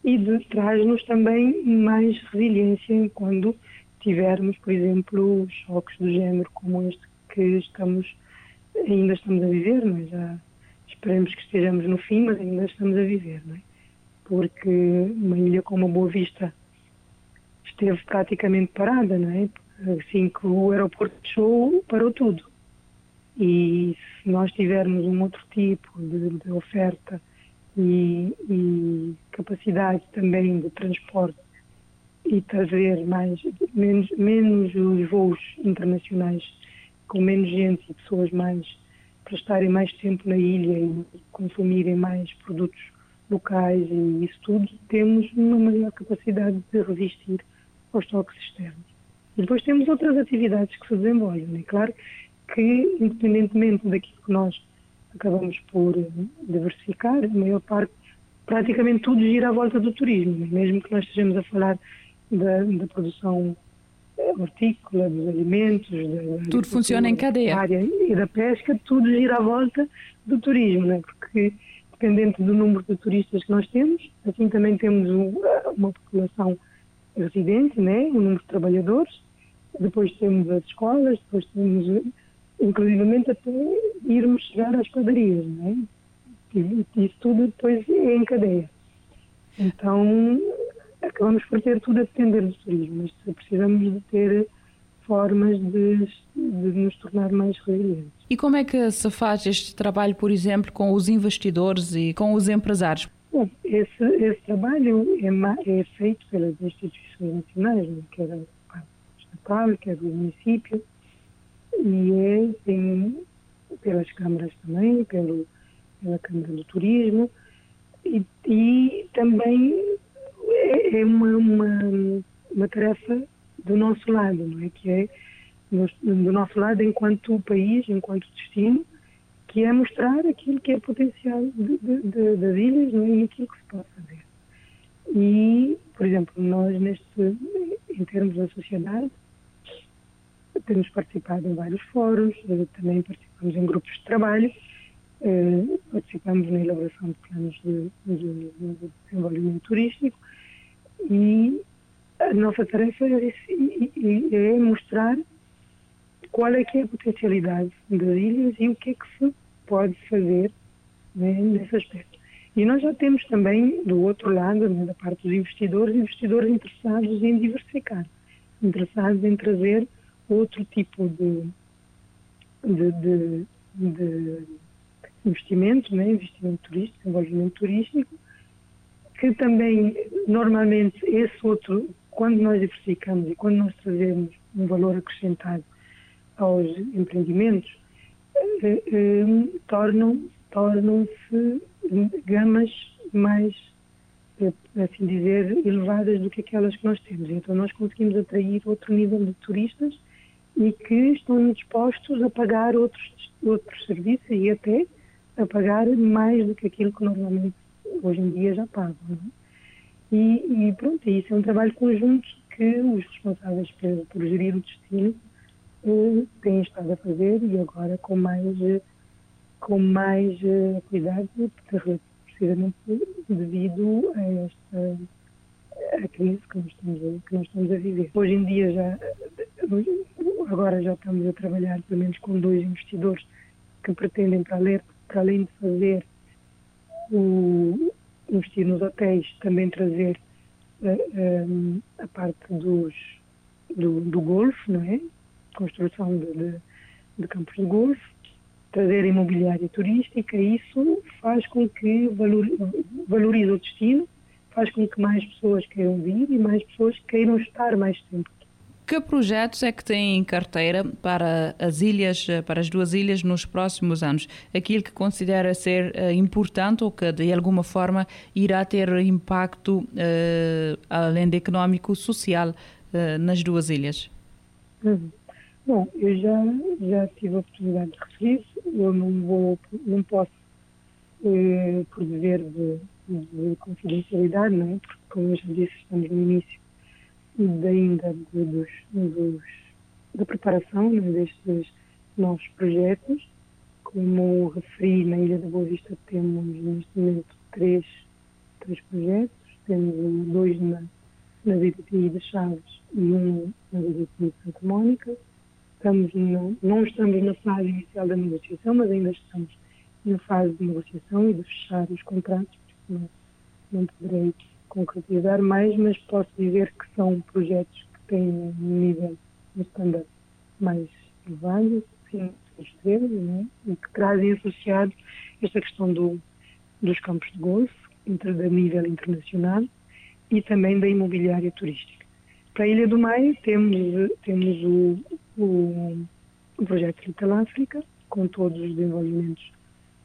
S5: e traz-nos também mais resiliência quando tivermos, por exemplo, choques do género como este que estamos ainda estamos a viver, mas é? já esperemos que estejamos no fim, mas ainda estamos a viver, não é? Porque uma ilha como a Boa Vista esteve praticamente parada, não é? Assim que o aeroporto fechou, parou tudo. E se nós tivermos um outro tipo de, de oferta e, e, capacidade também de transporte e trazer mais, menos, menos os voos internacionais com menos gente e pessoas mais para estarem mais tempo na ilha e consumirem mais produtos locais e isso tudo, temos uma maior capacidade de resistir aos toques externos. E depois temos outras atividades que se desenvolvem. É claro que, independentemente daquilo que nós acabamos por diversificar, a maior parte, praticamente tudo gira à volta do turismo. Mesmo que nós estejamos a falar da, da produção hortícola, dos alimentos, da,
S4: tudo funciona em cadeia.
S5: área e da pesca, tudo gira à volta do turismo, né? porque dependente do número de turistas que nós temos, assim também temos uma população residente, né? um número de trabalhadores, depois temos as escolas, depois temos, inclusivamente, até irmos chegar às padarias, né? e isso tudo depois é em cadeia. Então, acabamos por ter tudo a depender do turismo, mas precisamos de ter formas de, de nos tornar mais resilientes.
S4: E como é que se faz este trabalho, por exemplo, com os investidores e com os empresários?
S5: Bom, esse, esse trabalho é, é, feito pelas instituições nacionais, né, quer o estatal, quer o município, e é tem, pelas câmaras também, pelo, pela Câmara do Turismo, e, e também é, é uma, uma, uma tarefa do nosso lado, não é? Que é do nosso lado enquanto país, enquanto destino, que é mostrar aquilo que é potencial de, de, de, das ilhas não é? e aquilo que se pode fazer. E, por exemplo, nós, neste, em termos da sociedade, temos participado em vários fóruns, eh, também participamos em grupos de trabalho, eh, participamos na elaboração de planos de, de, de desenvolvimento turístico e a nossa tarefa é, é mostrar qual é que é a potencialidade das ilhas e o que é que se pode fazer né, nesse aspecto. E nós já temos também, do outro lado, né, da parte dos investidores, investidores interessados em diversificar, interessados em trazer outro tipo de, de, de, de investimento, né, investimento turístico, desenvolvimento turístico, que também, normalmente, esse outro, quando nós diversificamos e quando nós trazemos um valor acrescentado aos empreendimentos, eh, eh, tornam, tornam-se gamas mais, eh, assim dizer, elevadas do que aquelas que nós temos. Então nós conseguimos atrair outro nível de turistas e que estão dispostos a pagar outros, outros serviços e até a pagar mais do que aquilo que normalmente hoje em dia já pagam. É? E, e, pronto, isso é um trabalho conjunto que os responsáveis por, por gerir o destino eh, têm estado a fazer e agora com mais, eh, com mais eh, cuidado, precisamente devido a esta a crise que nós, estamos a, que nós estamos a viver. Hoje em dia já, agora já estamos a trabalhar pelo menos com dois investidores que pretendem, para além, para além de fazer o, investir nos hotéis, também trazer uh, eh, um, eh, a parte dos, do, do golfe, não é? Construção de, de, de campos de golfe, trazer imobiliária turística, isso faz com que valorize o destino, faz com que mais pessoas queiram vir e mais pessoas queiram estar mais tempo
S4: que projetos é que tem em carteira para as ilhas, para as duas ilhas nos próximos anos? Aquilo que considera ser uh, importante ou que de alguma forma irá ter impacto uh, além de económico, social uh, nas duas ilhas?
S5: Uhum. Bom, eu já, já tive a oportunidade de referir, eu não vou, não posso, por dever de, de confidencialidade, não é? porque como eu já disse, estamos no início ainda dos, dos, da preparação né, destes novos projetos. Como referi, na Ilha da Boa Vista temos neste momento três, três projetos. Temos dois na, na VTTI de Chaves e um na VTTI de Santa Mónica. Estamos no, não estamos na fase inicial da negociação, mas ainda estamos na fase de negociação e de fechar os contratos, não, não poderei concretizar mais, mas posso dizer que são projetos que têm um nível, um standard mais elevado, sim, estrelas, né? e que trazem associado esta questão do, dos campos de golfe, a nível internacional, e também da imobiliária turística. Para a Ilha do Maio temos, temos o, o, o projeto Little África, com todos os desenvolvimentos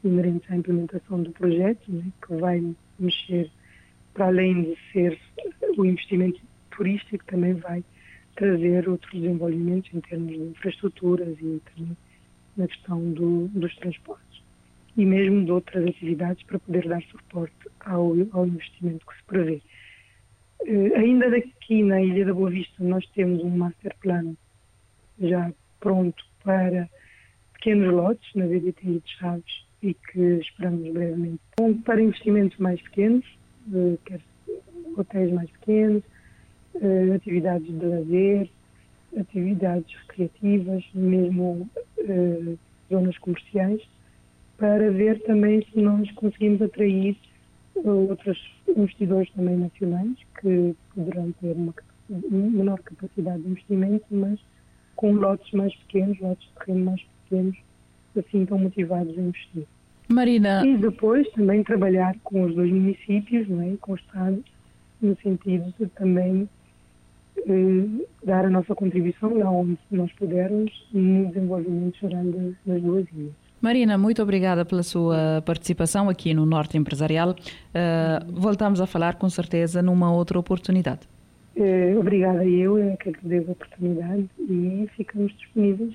S5: inerentes à implementação do projeto, né? que vai mexer para além de ser o investimento turístico, também vai trazer outros desenvolvimentos em termos de infraestruturas e também na questão do, dos transportes. E mesmo de outras atividades para poder dar suporte ao, ao investimento que se prevê. Uh, ainda daqui na Ilha da Boa Vista nós temos um master plan já pronto para pequenos lotes na VDT de Chaves e que esperamos brevemente. Para investimentos mais pequenos, uh, quer hotéis mais pequenos, uh, atividades de lazer, atividades recreativas, mesmo uh, zonas comerciais, para ver também se nós conseguimos atrair outros investidores também nacionais que poderão ter uma menor capacidade de investimento, mas com lotes mais pequenos, lotes de terreno mais pequenos, assim estão motivados a investir.
S4: Marina.
S5: E depois também trabalhar com os dois municípios, não é? com o Estado, no sentido de também eh, dar a nossa contribuição lá onde nós pudermos no desenvolvimento geral das duas ilhas.
S4: Marina, muito obrigada pela sua participação aqui no Norte Empresarial. Uh, voltamos a falar com certeza numa outra oportunidade.
S5: Uh, obrigada eu, é que agradeço a oportunidade e ficamos disponíveis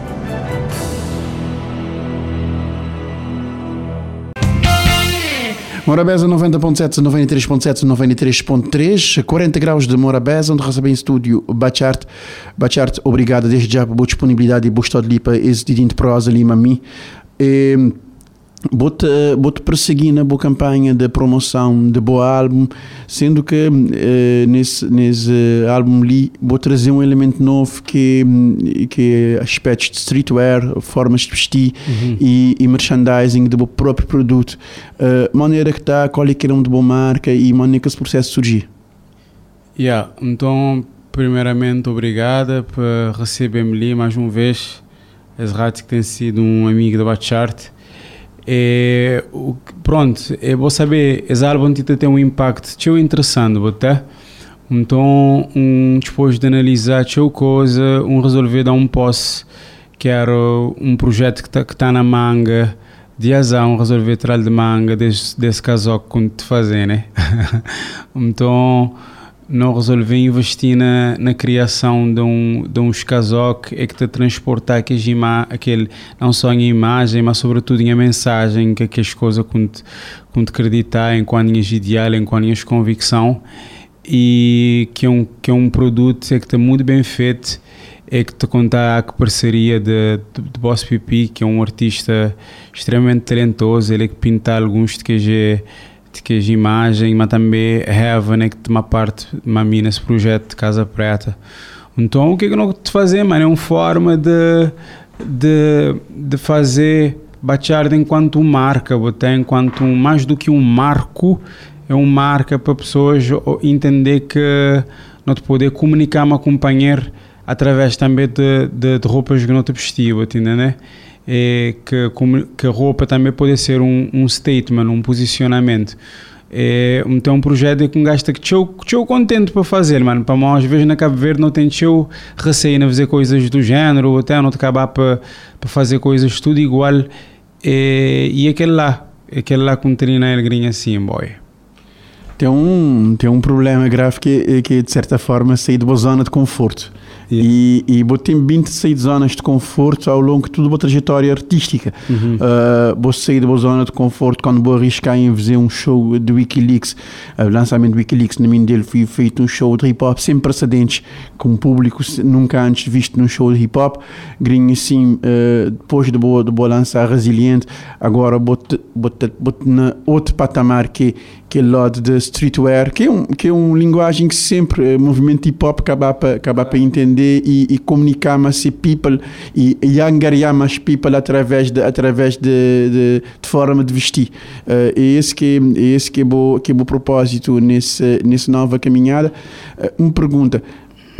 S1: Morabeza 90.7, 93.7, 93.3, 40 graus de Morabeza, onde recebe em estúdio Bachart. Bachart, obrigado desde já pela disponibilidade e boa para esse de prosa ali, mami. E, Bote, bote perseguir na boa campanha de promoção de boa álbum, sendo que eh, nesse, nesse álbum ali vou trazer um elemento novo que, que é aspectos de streetwear, formas de vestir uhum. e, e, merchandising do próprio produto. Uh, maneira que está, qual é que é um de boa marca e maneira que esse processo surgir.
S6: Yeah, então, primeiramente, obrigada por receber-me ali mais uma vez. Ezrat que tem sido um amigo da Batchart o, pronto, é bom saber, esse álbum tem um impacto tão interessante, até. Então, um, depois de analisar tão coisa, um resolver dar um posse, era um projeto que está tá na manga, de azar, um resolver trabalho de manga desse, desse casaco que te fazer, né? então, não resolver investir na, na criação de, um, de uns casocos é que te transportar aqueles ima, aquele, não só em imagem, mas sobretudo em a mensagem, que aquelas coisas que te, que te acreditar, em qual és ideal, em qual és convicção, e que é um, que é um produto é que está muito bem feito, é que te contar a parceria de, de, de Boss Pipi, que é um artista extremamente talentoso, ele é que pinta alguns de que é que as imagens, mas também have né, que uma parte uma nesse projeto de Casa Preta. Então, o que é que nós te fazer, mano? É uma forma de, de, de fazer Bacharda enquanto marca, botar enquanto mais do que um marco, é uma marca para pessoas entender que não te poder comunicar uma companheira através também de, de, de roupas que não te vestir, entendeu, né? É, que, que a roupa também pode ser um, um statement, um posicionamento. É, então, um projeto que um gajo que contente para fazer, mano. Para nós, às vezes, na Cabo Verde, não tem teu receio de fazer coisas do género, ou até não acabar para, para fazer coisas tudo igual. É, e aquele lá, aquele lá com trina alegria assim, boy.
S1: Tem um, tem um problema grave que, que de certa forma, sair de uma zona de conforto. E, e botei 26 zonas de conforto ao longo de toda a trajetória artística. Uhum. Uh, vou sair da zona de conforto quando vou arriscar em fazer um show de Wikileaks. Uh, lançamento do Wikileaks, na minha dele, foi feito um show de hip hop sem precedentes, com um público nunca antes visto num show de hip hop. Grinho assim, uh, depois de vou, de vou lançar Resiliente, agora boto, boto na outro patamar que aquele lado de streetwear, que é um, que é uma linguagem que sempre o movimento hip hop acaba para acaba para entender e, e comunicar mais people e, e angariar mais people através de através de, de, de forma de vestir. Uh, é esse que é esse que é bom que é bom propósito nesse nessa nova caminhada. Uh, uma pergunta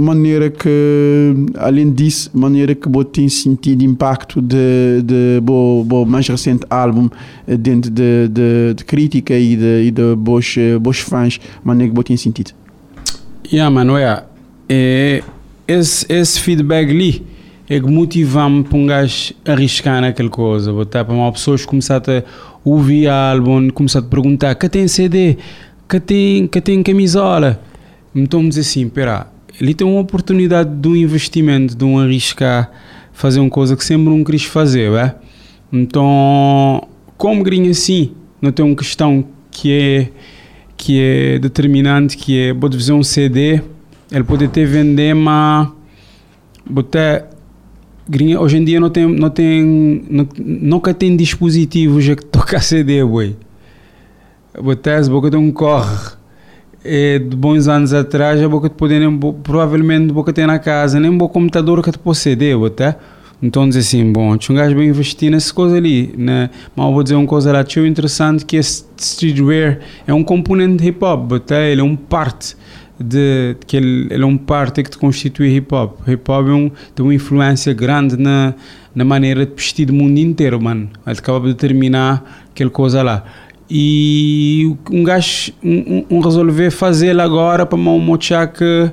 S1: maneira que, além disso, maneira que você tem sentido impacto de, de bo, bo mais recente álbum eh, dentro de, de, de crítica e de, e de bons, bons fãs, maneira que você tem sentido?
S6: Yeah, mano. É, esse, esse feedback ali é que motiva-me para um gajo arriscar naquela coisa. Botar para uma pessoas começar a ouvir álbum, começar a perguntar: que tem CD? Que tem, que tem camisola? Então, dizer assim: pera, ele tem uma oportunidade de um investimento, de um arriscar, fazer uma coisa que sempre não quis fazer, é? Então, como grinha assim, não tem uma questão que é que é determinante, que é pode fazer um CD, ele pode até vender, mas botar hoje em dia não tem não tem não, nunca tem dispositivos que toca CD, boi. Botar as boca de um corre é, de bons anos atrás, a boca de poder nem, provavelmente boca ter na casa, nem bom computador que te CD, botar. Então dizer assim, bom, tinha um gajo bem investir nessa coisa ali, né? Mas vou dizer uma coisa lá, tinha interessante que esse streetwear é um componente de hip hop, tá? ele é um parte de que ele, ele é um parte que te constitui hip hop. Hip hop é um, tem uma influência grande na, na maneira de vestir do mundo inteiro, mano. Ele acaba de determinar aquela coisa lá. E um gajo um, um resolver fazê-lo agora para mochar que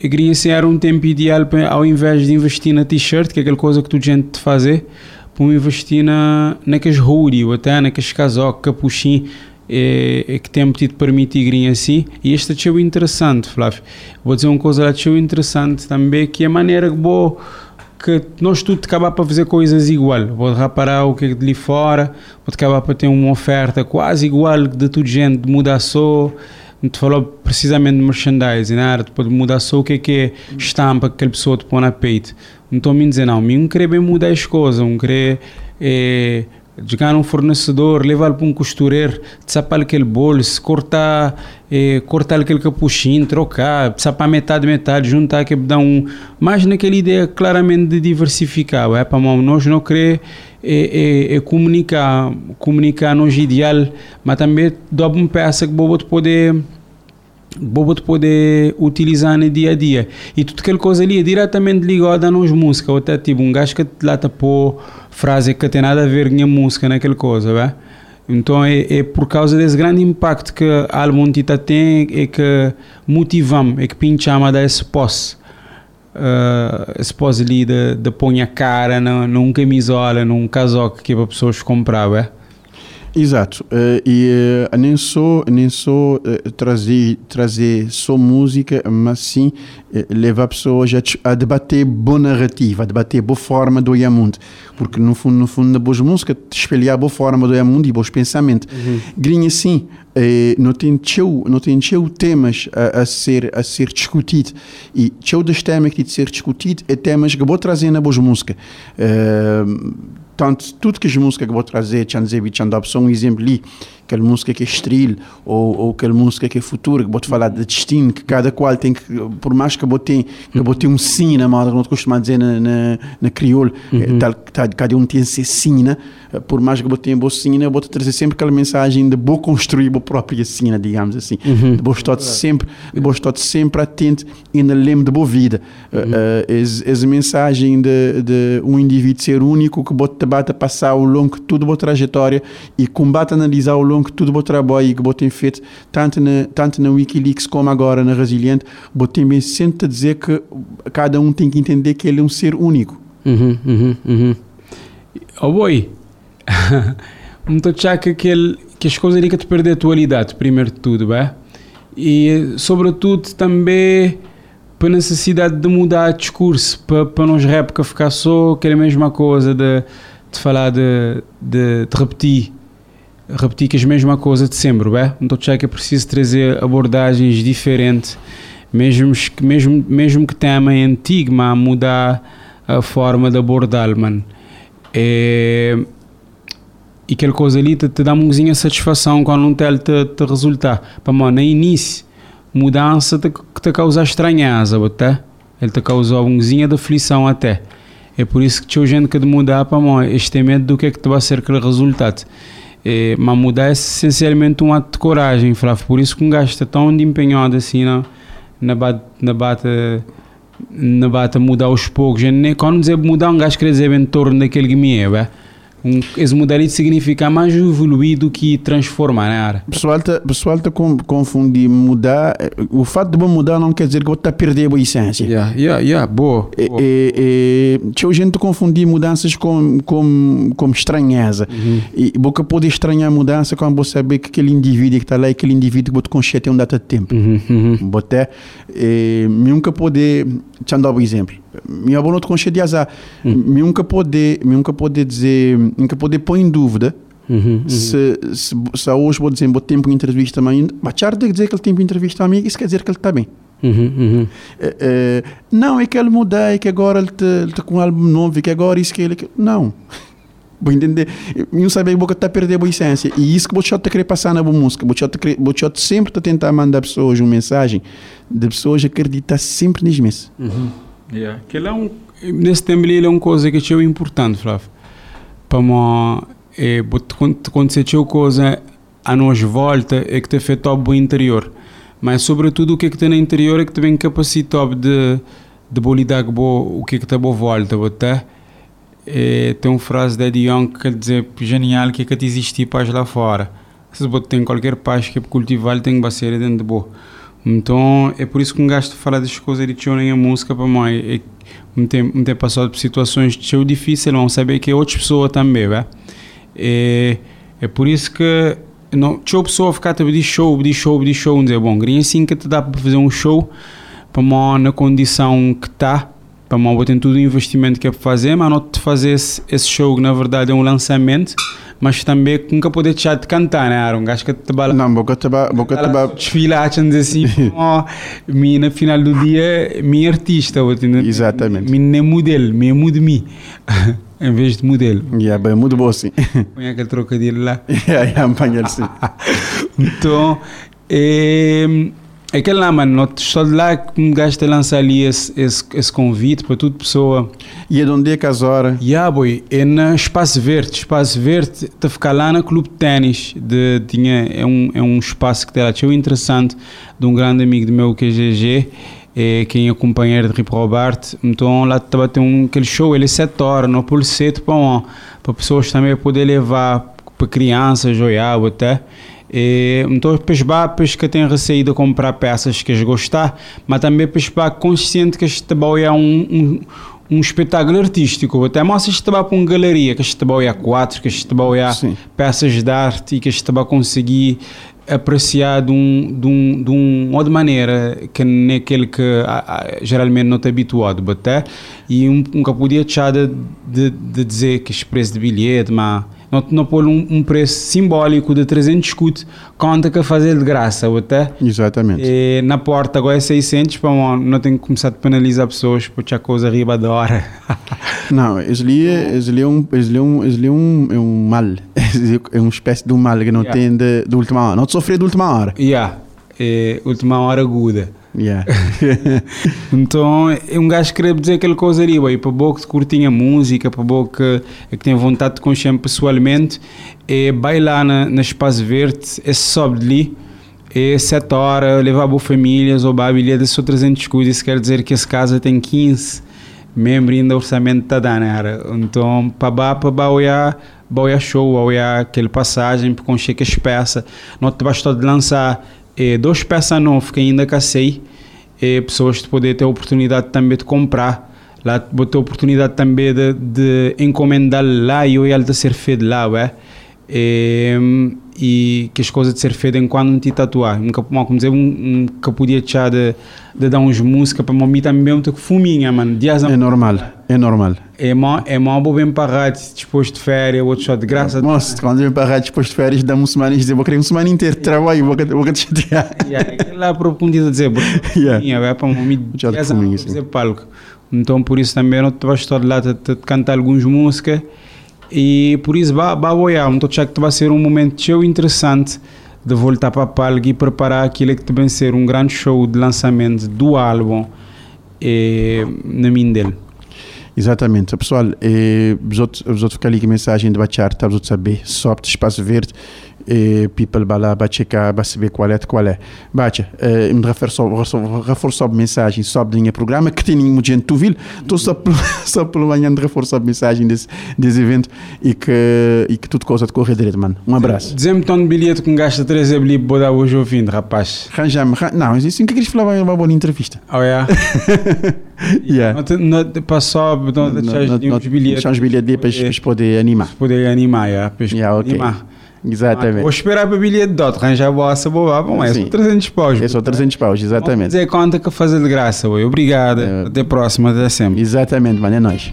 S6: queria assim, era um tempo ideal ao invés de investir na t-shirt, que é aquela coisa que tu gente te fazer, para investir na, naqueles hoodie ou até naqueles casacos, capuchinho, é, é, que tem te permitir assim. E este é interessante, Flávio. Vou dizer uma coisa é interessante também, que é a maneira que vou que nós tudo acabar para fazer coisas igual. Vou reparar o que é de ali fora, vou acabar para ter uma oferta quase igual de tudo gente, de mudar só te falou precisamente de merchandising, né? Depois de mudar só o que é que é estampa que aquela pessoa te põe na peito. Não estou me dizer, não, eu querer bem mudar as coisas, eu querer é, chegar um fornecedor, levar para um costureiro, sapar aquele bolso, cortar, é, cortar aquele capuchinho, trocar, sapar metade, metade, juntar, que dá um. Mas naquela ideia claramente de diversificar, é para nós não querer é, é, é, comunicar, comunicar nos ideal, mas também dá uma peça que vou poder vou poder utilizar no dia a dia. E tudo aquela coisa ali é diretamente ligada à nos música, ou até tipo um gajo que lá pôr frase que tem nada a ver com a música naquela coisa, vai? Então é, é, por causa desse grande impacto que a álbum Tita tem, é que motivamos, é que pinchamos a dar esse posse uh, a esposa ali de, de pôr a cara num, camisola, num casaco que as pessoas compravam. É?
S1: Exato, uh, e uh, nem só, nem só uh, trazer, trazer só música, mas sim levar pessoas a, a, debater boa narrativa, a debater boa forma do mundo, porque no fundo, no fundo, na boa música, espelhar boa forma do mundo e bons pensamentos. Uhum. Grinha sim, não tem teu, não tem teu temas a, a, ser a ser discutido e teu dos temas que tem de ser discutido é temas que vou trazer na boa música. Portanto, tudo que as músicas que vou trazer, Chanzebi Chandab, são um exemplo ali aquela música que é estril ou, ou aquela música que é futuro, que vou-te falar de destino, que cada qual tem que, por mais que eu que eu tenha um sim na moda, não te costumo dizer na, na, na crioulo, uhum. tal, tal, cada um tem ser sina, por mais que eu tenha boa sina, eu vou-te trazer sempre aquela mensagem de vou construir a própria sina, digamos assim. Uhum. Vou estar sempre, vou estar sempre atento e não lembro de boa vida. Uhum. Uh, essa mensagem de, de um indivíduo ser único que vou-te passar ao longo de toda a trajetória e combate analisar ao longo que tudo o trabalho que tem feito, tanto na, tanto na Wikileaks como agora na Resiliente, eu também sempre a dizer que cada um tem que entender que ele é um ser único.
S6: Uhum, uhum, uhum. Oh boy, não estou a que, aquele, que as coisas ali que te perder a atualidade, primeiro de tudo, bem? E sobretudo também para a necessidade de mudar o discurso, para, para nos rap ficar só aquela mesma coisa de, de falar de, de, de repetir repetir que a mesma coisa de sempre, é? Então que é preciso trazer abordagens diferentes, mesmo que, mesmo, mesmo que tema é antigo, mas mudar a forma de abordar, mano. É, e aquela coisa ali te, te dá uma coisinha satisfação quando não te, te, te resultar. Para mano, no início, mudança te, que te causa estranheza, até? Ele te causou uma coisinha de aflição até. É por isso que tinha gente que de mudar para mim, este é medo do que é que te vai ser aquele resultado. É, mas mudar é essencialmente um ato de coragem, Flávio. Por isso que um gajo está tão empenhado assim na, na, bate, na bata na bata mudar aos poucos. Quando dizer mudar, um gajo quer dizer em torno daquele que me é, Um, esse modalidade significa mais evoluído que transformar, né?
S1: O pessoal está pessoal tá com, confundir mudar. O fato de mudar não quer dizer que você está perdendo a essência.
S6: Yeah, yeah, yeah, boa.
S1: E,
S6: boa.
S1: e, e, tinha gente confundir mudanças com, com, com estranheza.
S6: Uhum.
S1: E você pode estranhar a mudança quando você sabe que aquele indivíduo que está lá é aquele indivíduo que você conhece tem um data de tempo.
S6: Uhum, uhum.
S1: Boté, e, nunca pode, te dar um exemplo. Minha avó não te conhece de azar.
S6: Hum.
S1: Nunca pode, nunca pode dizer, nunca pode pôr em dúvida
S6: Uhum,
S1: se, se, se hoje vou dizer, vou tempo de entrevista amanhã, mas já de dizer que ele tem de entrevista amigo, isso quer dizer que ele está bem.
S6: uhum, uhum.
S1: É, é, não, é que ele mudou, é que agora ele está com um álbum novo, é que agora isso que ele. Não. Vou entender. Não sabia que está perdendo a essência. E isso que você está querer passar na boa música. Você está sempre tá tentar mandar pessoas uma mensagem de pessoas acreditar sempre nisso mesmo.
S6: Yeah. Que ele é um, nesse tempo ele é uma coisa que é importante, Flávio. Para uma, é, quando quando você tinha coisa a nós volta é que te afeta o interior. Mas sobretudo o que é que tem no interior é que te vem capacidade de de boa lidar com bo- o que é que está boa volta, até é, tem uma frase da Eddie Young que quer dizer genial que é que te existir paz lá fora. Se você tem qualquer paz que é cultivar, tem que ser dentro de boa. Então é por isso que um gajo fala das coisas de tio em a música para mim. É, não tem, não tem passado por situações de tio difíceis, não saber que é outra pessoa também? É, é por isso que não, tio pessoa ficar a pedir show, pedir show, pedir show, dizer, bom, queria assim que te dá para fazer um show para mim na condição que está, para mim vou ter todo o investimento que é para fazer, mas não te fazer esse, esse show que na verdade é um lançamento, mas também nunca poder deixar de cantar, né? Aaron? Gajo que te bala
S1: Não, boca taba, boca taba,
S6: desfilar, dizer assim, ó, no final do dia, minha artista, vou?
S1: Exatamente.
S6: Mim nem modelo, mim mudo me em vez de modelo.
S1: yeah, bem, muito bom assim.
S6: Põe aquele trocadilho lá.
S1: yeah, yeah, apanhar assim.
S6: Então, é, é aquele lá, mano, estou de lá que um gajo te lança ali esse, esse, esse convite para toda pessoa.
S1: E é de onde é que as horas?
S6: Yeah, boy, é na Espaço Verde. Espaço Verde, te ficar lá na Clube de Ténis. De, tinha, é, um, é um espaço que tem lá, tinha interessante, de um grande amigo do meu que é GG, é, quem é companheiro de Rip Robert. Então lá estava ter um, aquele show, ele é 7 horas, não por 7 para, para pessoas também poder levar para crianças, joiar até. E, então, pesbar, depois que tem receio de comprar peças que eles gostar, mas também pesbar consciente que este trabalho é um, um, um espetáculo artístico. Até mais este trabalho para uma galeria, que este trabalho é quatro, que este trabalho é
S1: Sim.
S6: peças de arte e que este trabalho conseguir apreciar de, um, de, um, de um, de maneira que nem aquele que ah, ah, geralmente não está habituado até e um, nunca podia deixar de, de, de dizer que este preço de bilhete mas não, não pôr um, um preço simbólico de 300 escudos conta que fazer de graça até
S1: Exatamente.
S6: e na porta agora é 600 para não, não tem que começar a penalizar pessoas por a coisa arriba da hora
S1: Não, esse ali, é- ali é um, ali é um, ali é um, é um mal. É uma espécie de um mal que não
S6: Yeah.
S1: tem de, de última hora. Não te sofrer de última hora.
S6: yeah, é, última hora aguda
S1: Yeah.
S6: Então, um gajo que queria dizer aquela coisa ali, ué, para boa que curtinha música, para boa que, é que tem vontade de conhecer pessoalmente, é bailar na, na Espaço Verde, é sobe ali, é 7 horas, levar boas famílias, ou a bilhete só 300 escudos, isso quer dizer que essa casa tem 15 membros ainda orçamento está dando, era. Então, para lá, para lá, olhar, olhar show, olhar aquele passagem, para conhecer que as peças, não te basta de lançar é, duas peças novas que ainda cacei, é, pessoas de poder ter a oportunidade também de comprar. Lá vou ter a oportunidade também de, de encomendar lá e olhar de ser feito lá, ué. É, e que as coisas de ser feitas enquanto não te tatuar. Nunca, como dizer, um, um, que podia deixar de, de dar uns música para mim também, um que fuminha, mano. Dias
S1: É normal. É normal.
S6: é mó, é mó bom bem parado, depois de férias, outro só de graça.
S1: Nossa, quando eu parar depois de férias, dá uma semana e dizer, vou querer uma semana inteira de trabalho, vou, vou te chatear.
S6: Yeah, lá para o dizer,
S1: Yeah.
S6: é para
S1: de
S6: dias a palco. Então, por isso também, não te vais estar lá a cantar algumas músicas e por isso, vai olhar, então acho que vai ser um momento show interessante de voltar para palco e preparar aquilo que vai ser um grande show de lançamento do álbum e, na minha dele.
S1: Exatamente. Pessoal, eh, os outros, os outros ficar ali com a mensagem de baixar, tá, os outros saber, sobe de espaço verde. E people bala ba checar ba saber qual é de qual é bacha uh, me reforço a mensagem sobre o programa que tem muita gente tu viu tô só só pelo manhã de reforço a mensagem desse desse evento e que e que tudo coisa de correr direito mano um abraço
S6: dizem-me tão de bilhete com gasta 3 é bilhete boda hoje ouvindo rapaz
S1: arranjamos não isso que queres falar uma boa entrevista
S6: oh yeah yeah. Não, não, passou, não, não, deixar os bilhetes.
S1: Deixar os bilhetes para, para poder animar.
S6: Poder animar, yeah, para
S1: yeah, animar. Exatamente.
S6: Vou esperar para bilhete de outro, arranjar a bossa boa, bom, é só 300 paus.
S1: É só 300 paus, exatamente. Vamos
S6: dizer conta que fazer de graça, oi. Obrigado. É. Até a próxima, até sempre.
S1: Exatamente, mano, é nóis.